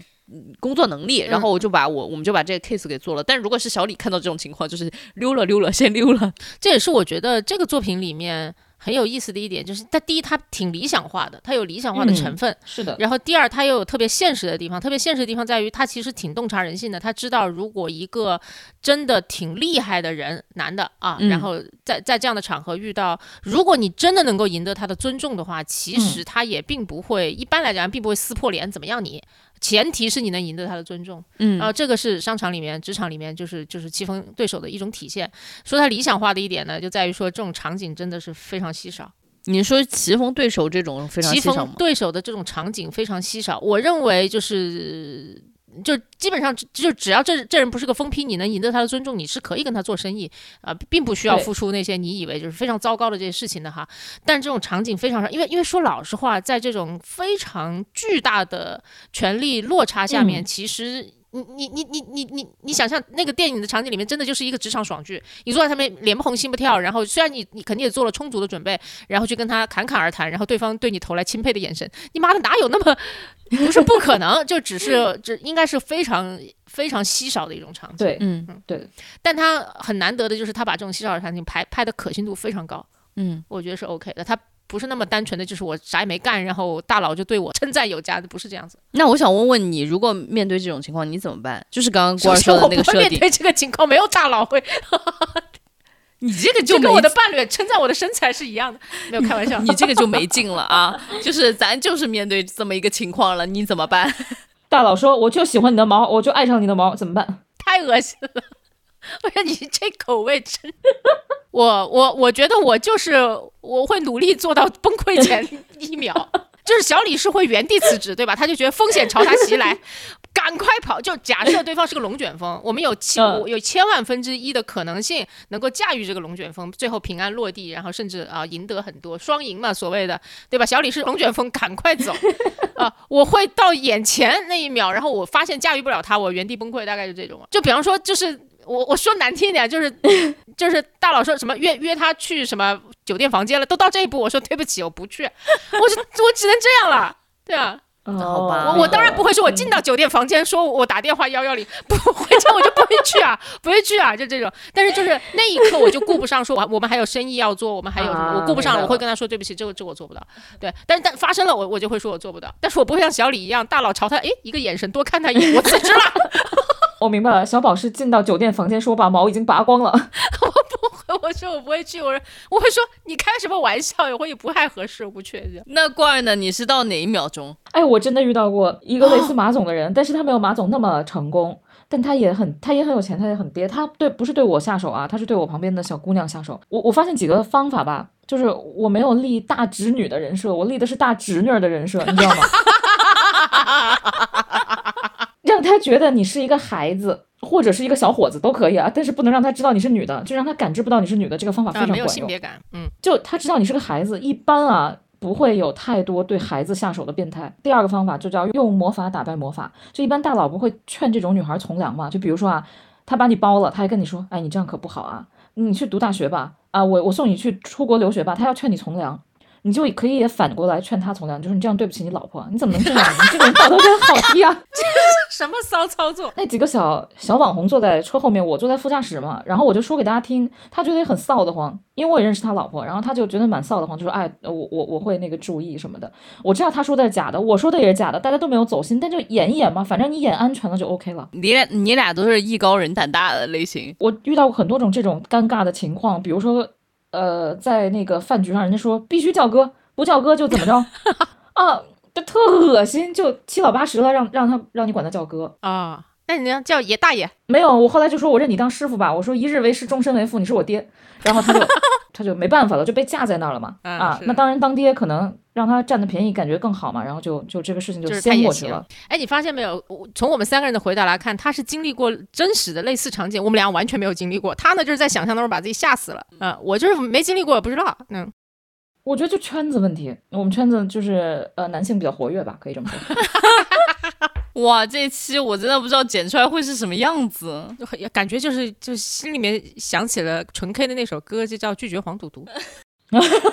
Speaker 1: 工作能力，然后我就把我我们就把这个 case 给做了。但如果是小李看到这种情况，就是溜了溜了，先溜了。
Speaker 2: 这也是我觉得这个作品里面。很有意思的一点就是，他第一，他挺理想化的，他有理想化的成分，
Speaker 3: 是的。
Speaker 2: 然后第二，他又有特别现实的地方，特别现实的地方在于，他其实挺洞察人性的。他知道，如果一个真的挺厉害的人，男的啊，然后在在这样的场合遇到，如果你真的能够赢得他的尊重的话，其实他也并不会，一般来讲，并不会撕破脸怎么样你。前提是你能赢得他的尊重，嗯，然后这个是商场里面、职场里面，就是就是棋逢对手的一种体现。说它理想化的一点呢，就在于说这种场景真的是非常稀少。
Speaker 1: 你说棋逢对手这种非常稀
Speaker 2: 少棋逢对手的这种场景非常稀少，我认为就是。就基本上就只要这这人不是个疯批，你能赢得他的尊重，你是可以跟他做生意啊，并不需要付出那些你以为就是非常糟糕的这些事情的哈。但这种场景非常少，因为因为说老实话，在这种非常巨大的权力落差下面，其实你你你你你你你想象那个电影的场景里面，真的就是一个职场爽剧。你坐在上面脸不红心不跳，然后虽然你你肯定也做了充足的准备，然后去跟他侃侃而谈，然后对方对你投来钦佩的眼神，你妈的哪有那么？不是不可能，就只是这应该是非常非常稀少的一种场景。
Speaker 3: 对，嗯嗯，对。
Speaker 2: 但他很难得的就是他把这种稀少的场景拍拍的可信度非常高。
Speaker 1: 嗯，
Speaker 2: 我觉得是 OK 的。他不是那么单纯的就是我啥也没干，然后大佬就对我称赞有加，不是这样子。
Speaker 1: 那我想问问你，如果面对这种情况，你怎么办？就是刚刚 郭儿说的那个设定。
Speaker 2: 面对这个情况，没有大佬会。
Speaker 1: 你这个就
Speaker 2: 跟我的伴侣称赞我的身材是一样的，没有开玩笑。
Speaker 1: 你这个就没劲了啊！就是咱就是面对这么一个情况了，你怎么办？
Speaker 3: 大佬说，我就喜欢你的毛，我就爱上你的毛，怎么办？
Speaker 2: 太恶心了！我说你这口味真……我我我觉得我就是我会努力做到崩溃前一秒。就是小李是会原地辞职，对吧？他就觉得风险朝他袭来，赶快跑。就假设对方是个龙卷风，我们有千有千万分之一的可能性能够驾驭这个龙卷风，最后平安落地，然后甚至啊赢得很多双赢嘛，所谓的对吧？小李是龙卷风，赶快走啊！我会到眼前那一秒，然后我发现驾驭不了他，我原地崩溃，大概就这种。就比方说，就是我我说难听一点，就是 就是大佬说什么约约他去什么酒店房间了，都到这一步，我说对不起，我不去，我就我只能这样了，对啊。
Speaker 1: 好吧，
Speaker 2: 我我当然不会说，我进到酒店房间说，我打电话幺幺零，不会这我就不会去啊，不会去啊，就这种。但是就是那一刻我就顾不上说，我我们还有生意要做，我们还有什么我顾不上，我会跟他说对不起，这个这我做不到。对，但是但发生了，我我就会说我做不到。但是我不会像小李一样，大佬朝他哎一个眼神多看他一眼，我辞职了。
Speaker 3: 我明白了，小宝是进到酒店房间说把毛已经拔光了。
Speaker 2: 我不会，我说我不会去，我说我会说你开什么玩笑？我也不太合适，我不确定。
Speaker 1: 那怪呢？你是到哪一秒钟？
Speaker 3: 哎，我真的遇到过一个类似 马总的人，但是他没有马总那么成功，但他也很他也很有钱，他也很爹。他对不是对我下手啊，他是对我旁边的小姑娘下手。我我发现几个方法吧，就是我没有立大侄女的人设，我立的是大侄女的人设，你知道吗？让他觉得你是一个孩子。或者是一个小伙子都可以啊，但是不能让他知道你是女的，就让他感知不到你是女的。这个方法非常管用。
Speaker 2: 没有性别感，嗯，
Speaker 3: 就他知道你是个孩子，一般啊不会有太多对孩子下手的变态。第二个方法就叫用魔法打败魔法，就一般大佬不会劝这种女孩从良嘛。就比如说啊，他把你包了，他还跟你说，哎，你这样可不好啊，你去读大学吧，啊，我我送你去出国留学吧，他要劝你从良。你就可以也反过来劝他从良，就是你这样对不起你老婆，你怎么能这样？你这个人道德感好低啊！
Speaker 2: 什么骚操作？
Speaker 3: 那几个小小网红坐在车后面，我坐在副驾驶嘛，然后我就说给大家听，他觉得也很臊得慌，因为我也认识他老婆，然后他就觉得蛮臊得慌，就说哎，我我我会那个注意什么的。我知道他说的是假的，我说的也是假的，大家都没有走心，但就演一演嘛，反正你演安全了就 OK 了。
Speaker 1: 你俩你俩都是艺高人胆大的类型，
Speaker 3: 我遇到过很多种这种尴尬的情况，比如说呃，在那个饭局上，人家说必须叫哥。不叫哥就怎么着 啊？就特恶心，就七老八十了，让让他让你管他叫哥
Speaker 2: 啊？那你要叫爷大爷？
Speaker 3: 没有，我后来就说我认你当师傅吧。我说一日为师，终身为父，你是我爹。然后他就 他就没办法了，就被架在那儿了嘛。啊，那当然当爹可能让他占的便宜感觉更好嘛。然后就就这个事情就先过去了。
Speaker 2: 哎，你发现没有？从我们三个人的回答来看，他是经历过真实的类似场景，我们俩完全没有经历过。他呢，就是在想象当中把自己吓死了。嗯，我就是没经历过，不知道。嗯。
Speaker 3: 我觉得就圈子问题，我们圈子就是呃男性比较活跃吧，可以这么说。
Speaker 1: 哇，这一期我真的不知道剪出来会是什么样子，
Speaker 2: 感觉就是就心里面想起了纯 K 的那首歌，就叫《拒绝黄赌毒》。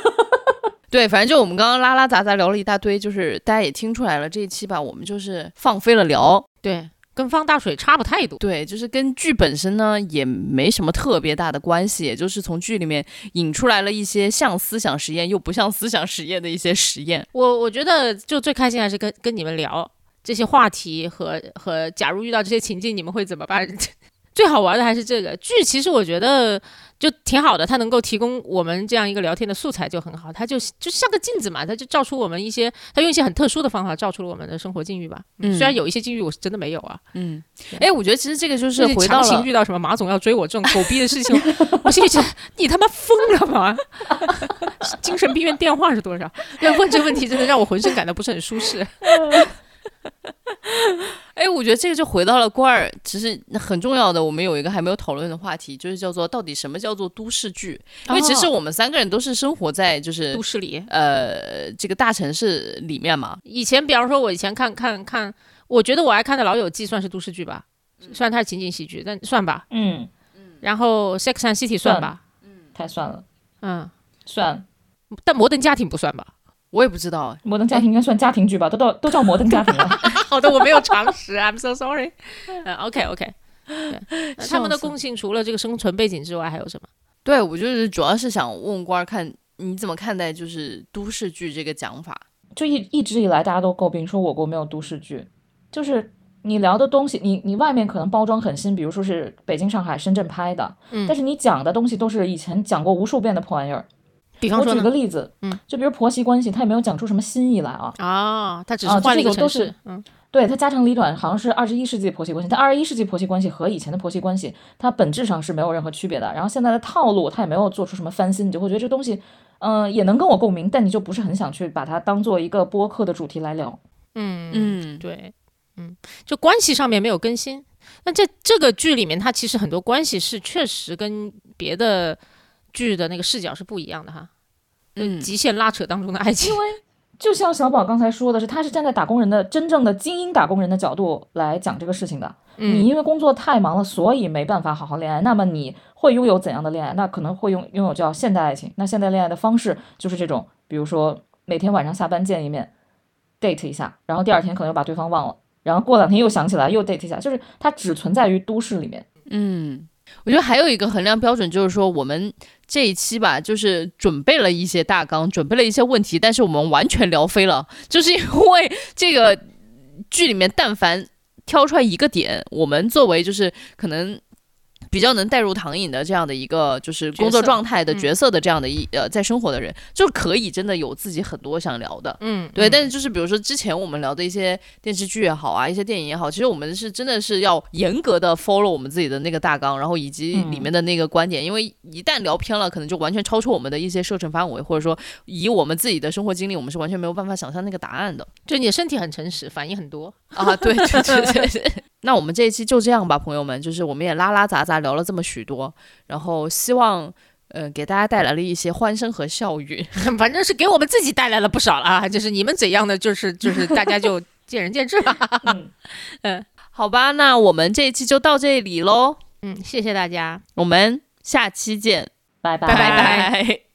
Speaker 1: 对，反正就我们刚刚拉拉杂杂聊了一大堆，就是大家也听出来了，这一期吧，我们就是放飞了聊。
Speaker 2: 对。跟放大水差不太多，
Speaker 1: 对，就是跟剧本身呢也没什么特别大的关系，也就是从剧里面引出来了一些像思想实验又不像思想实验的一些实验。
Speaker 2: 我我觉得就最开心还是跟跟你们聊这些话题和和，假如遇到这些情境，你们会怎么办？最好玩的还是这个剧，其实我觉得。就挺好的，它能够提供我们这样一个聊天的素材就很好，它就就像个镜子嘛，它就照出我们一些，它用一些很特殊的方法照出了我们的生活境遇吧。嗯，虽然有一些境遇我是真的没有啊。
Speaker 1: 嗯，哎，我觉得其实这个就是回到
Speaker 2: 了遇到什么马总要追我这种狗逼的事情，我心里想你他妈疯了吧？精神病院电话是多少？要问这个问题真的让我浑身感到不是很舒适。
Speaker 1: 哎，我觉得这个就回到了关儿，其实很重要的，我们有一个还没有讨论的话题，就是叫做到底什么叫做都市剧？因为其实我们三个人都是生活在就是
Speaker 2: 都市里，
Speaker 1: 呃，这个大城市里面嘛。
Speaker 2: 以前，比方说，我以前看看看，我觉得我爱看的《老友记》算是都市剧吧，虽然它是情景喜剧，但算吧。
Speaker 3: 嗯
Speaker 2: 嗯。然后《Sex and City》算吧？
Speaker 3: 嗯，太算了。
Speaker 2: 嗯，
Speaker 3: 算。
Speaker 2: 但《摩登家庭》不算吧？
Speaker 1: 我也不知道，
Speaker 3: 摩登家庭应该算家庭剧吧？都到都叫摩登家庭了。
Speaker 2: 好的，我没有常识，I'm so sorry。嗯，OK OK。他们的共性除了这个生存背景之外，还有什么？
Speaker 1: 对我就是主要是想问官儿，看你怎么看待就是都市剧这个讲法？
Speaker 3: 就一一直以来大家都诟病说我国没有都市剧，就是你聊的东西，你你外面可能包装很新，比如说是北京、上海、深圳拍的，嗯，但是你讲的东西都是以前讲过无数遍的破玩意儿。
Speaker 2: 比方说，
Speaker 3: 我举个例子，
Speaker 2: 嗯，
Speaker 3: 就比如婆媳关系，他也没有讲出什么新意来啊。
Speaker 2: 啊，他只是换了一个
Speaker 3: 都是，
Speaker 2: 嗯，
Speaker 3: 对他家长里短，好像是二十一世纪婆媳关系。但二十一世纪婆媳关系和以前的婆媳关系，它本质上是没有任何区别的。然后现在的套路，他也没有做出什么翻新，你就会觉得这东西，嗯，也能跟我共鸣，但你就不是很想去把它当做一个播客的主题来聊。
Speaker 2: 嗯嗯，对，嗯，就关系上面没有更新。那这这个剧里面，它其实很多关系是确实跟别的剧的那个视角是不一样的哈。嗯，极限拉扯当中的爱情。
Speaker 3: 因为就像小宝刚才说的是，他是站在打工人的真正的精英打工人的角度来讲这个事情的。你因为工作太忙了，所以没办法好好恋爱。那么你会拥有怎样的恋爱？那可能会拥拥有叫现代爱情。那现代恋爱的方式就是这种，比如说每天晚上下班见一面，date 一下，然后第二天可能又把对方忘了。然后过两天又想起来，又 date 一下，就是它只存在于都市里面。
Speaker 1: 嗯，我觉得还有一个衡量标准，就是说我们这一期吧，就是准备了一些大纲，准备了一些问题，但是我们完全聊飞了，就是因为这个剧里面，但凡挑出来一个点，我们作为就是可能。比较能带入唐颖的这样的一个就是工作状态的角色的这样的一呃在生活的人，就可以真的有自己很多想聊的，
Speaker 2: 嗯，
Speaker 1: 对。但是就是比如说之前我们聊的一些电视剧也好啊，一些电影也好，其实我们是真的是要严格的 follow 我们自己的那个大纲，然后以及里面的那个观点，因为一旦聊偏了，可能就完全超出我们的一些射程范围，或者说以我们自己的生活经历，我们是完全没有办法想象那个答案的。
Speaker 2: 就你的身体很诚实，反应很多
Speaker 1: 啊，对对对对。那我们这一期就这样吧，朋友们，就是我们也拉拉杂杂聊了这么许多，然后希望，呃，给大家带来了一些欢声和笑语，
Speaker 2: 反正是给我们自己带来了不少了啊，就是你们怎样的，就是就是大家就 见仁见智吧。
Speaker 1: 嗯，好吧，那我们这一期就到这里喽。
Speaker 2: 嗯，谢谢大家，
Speaker 1: 我们下期见，
Speaker 3: 拜拜
Speaker 2: 拜拜。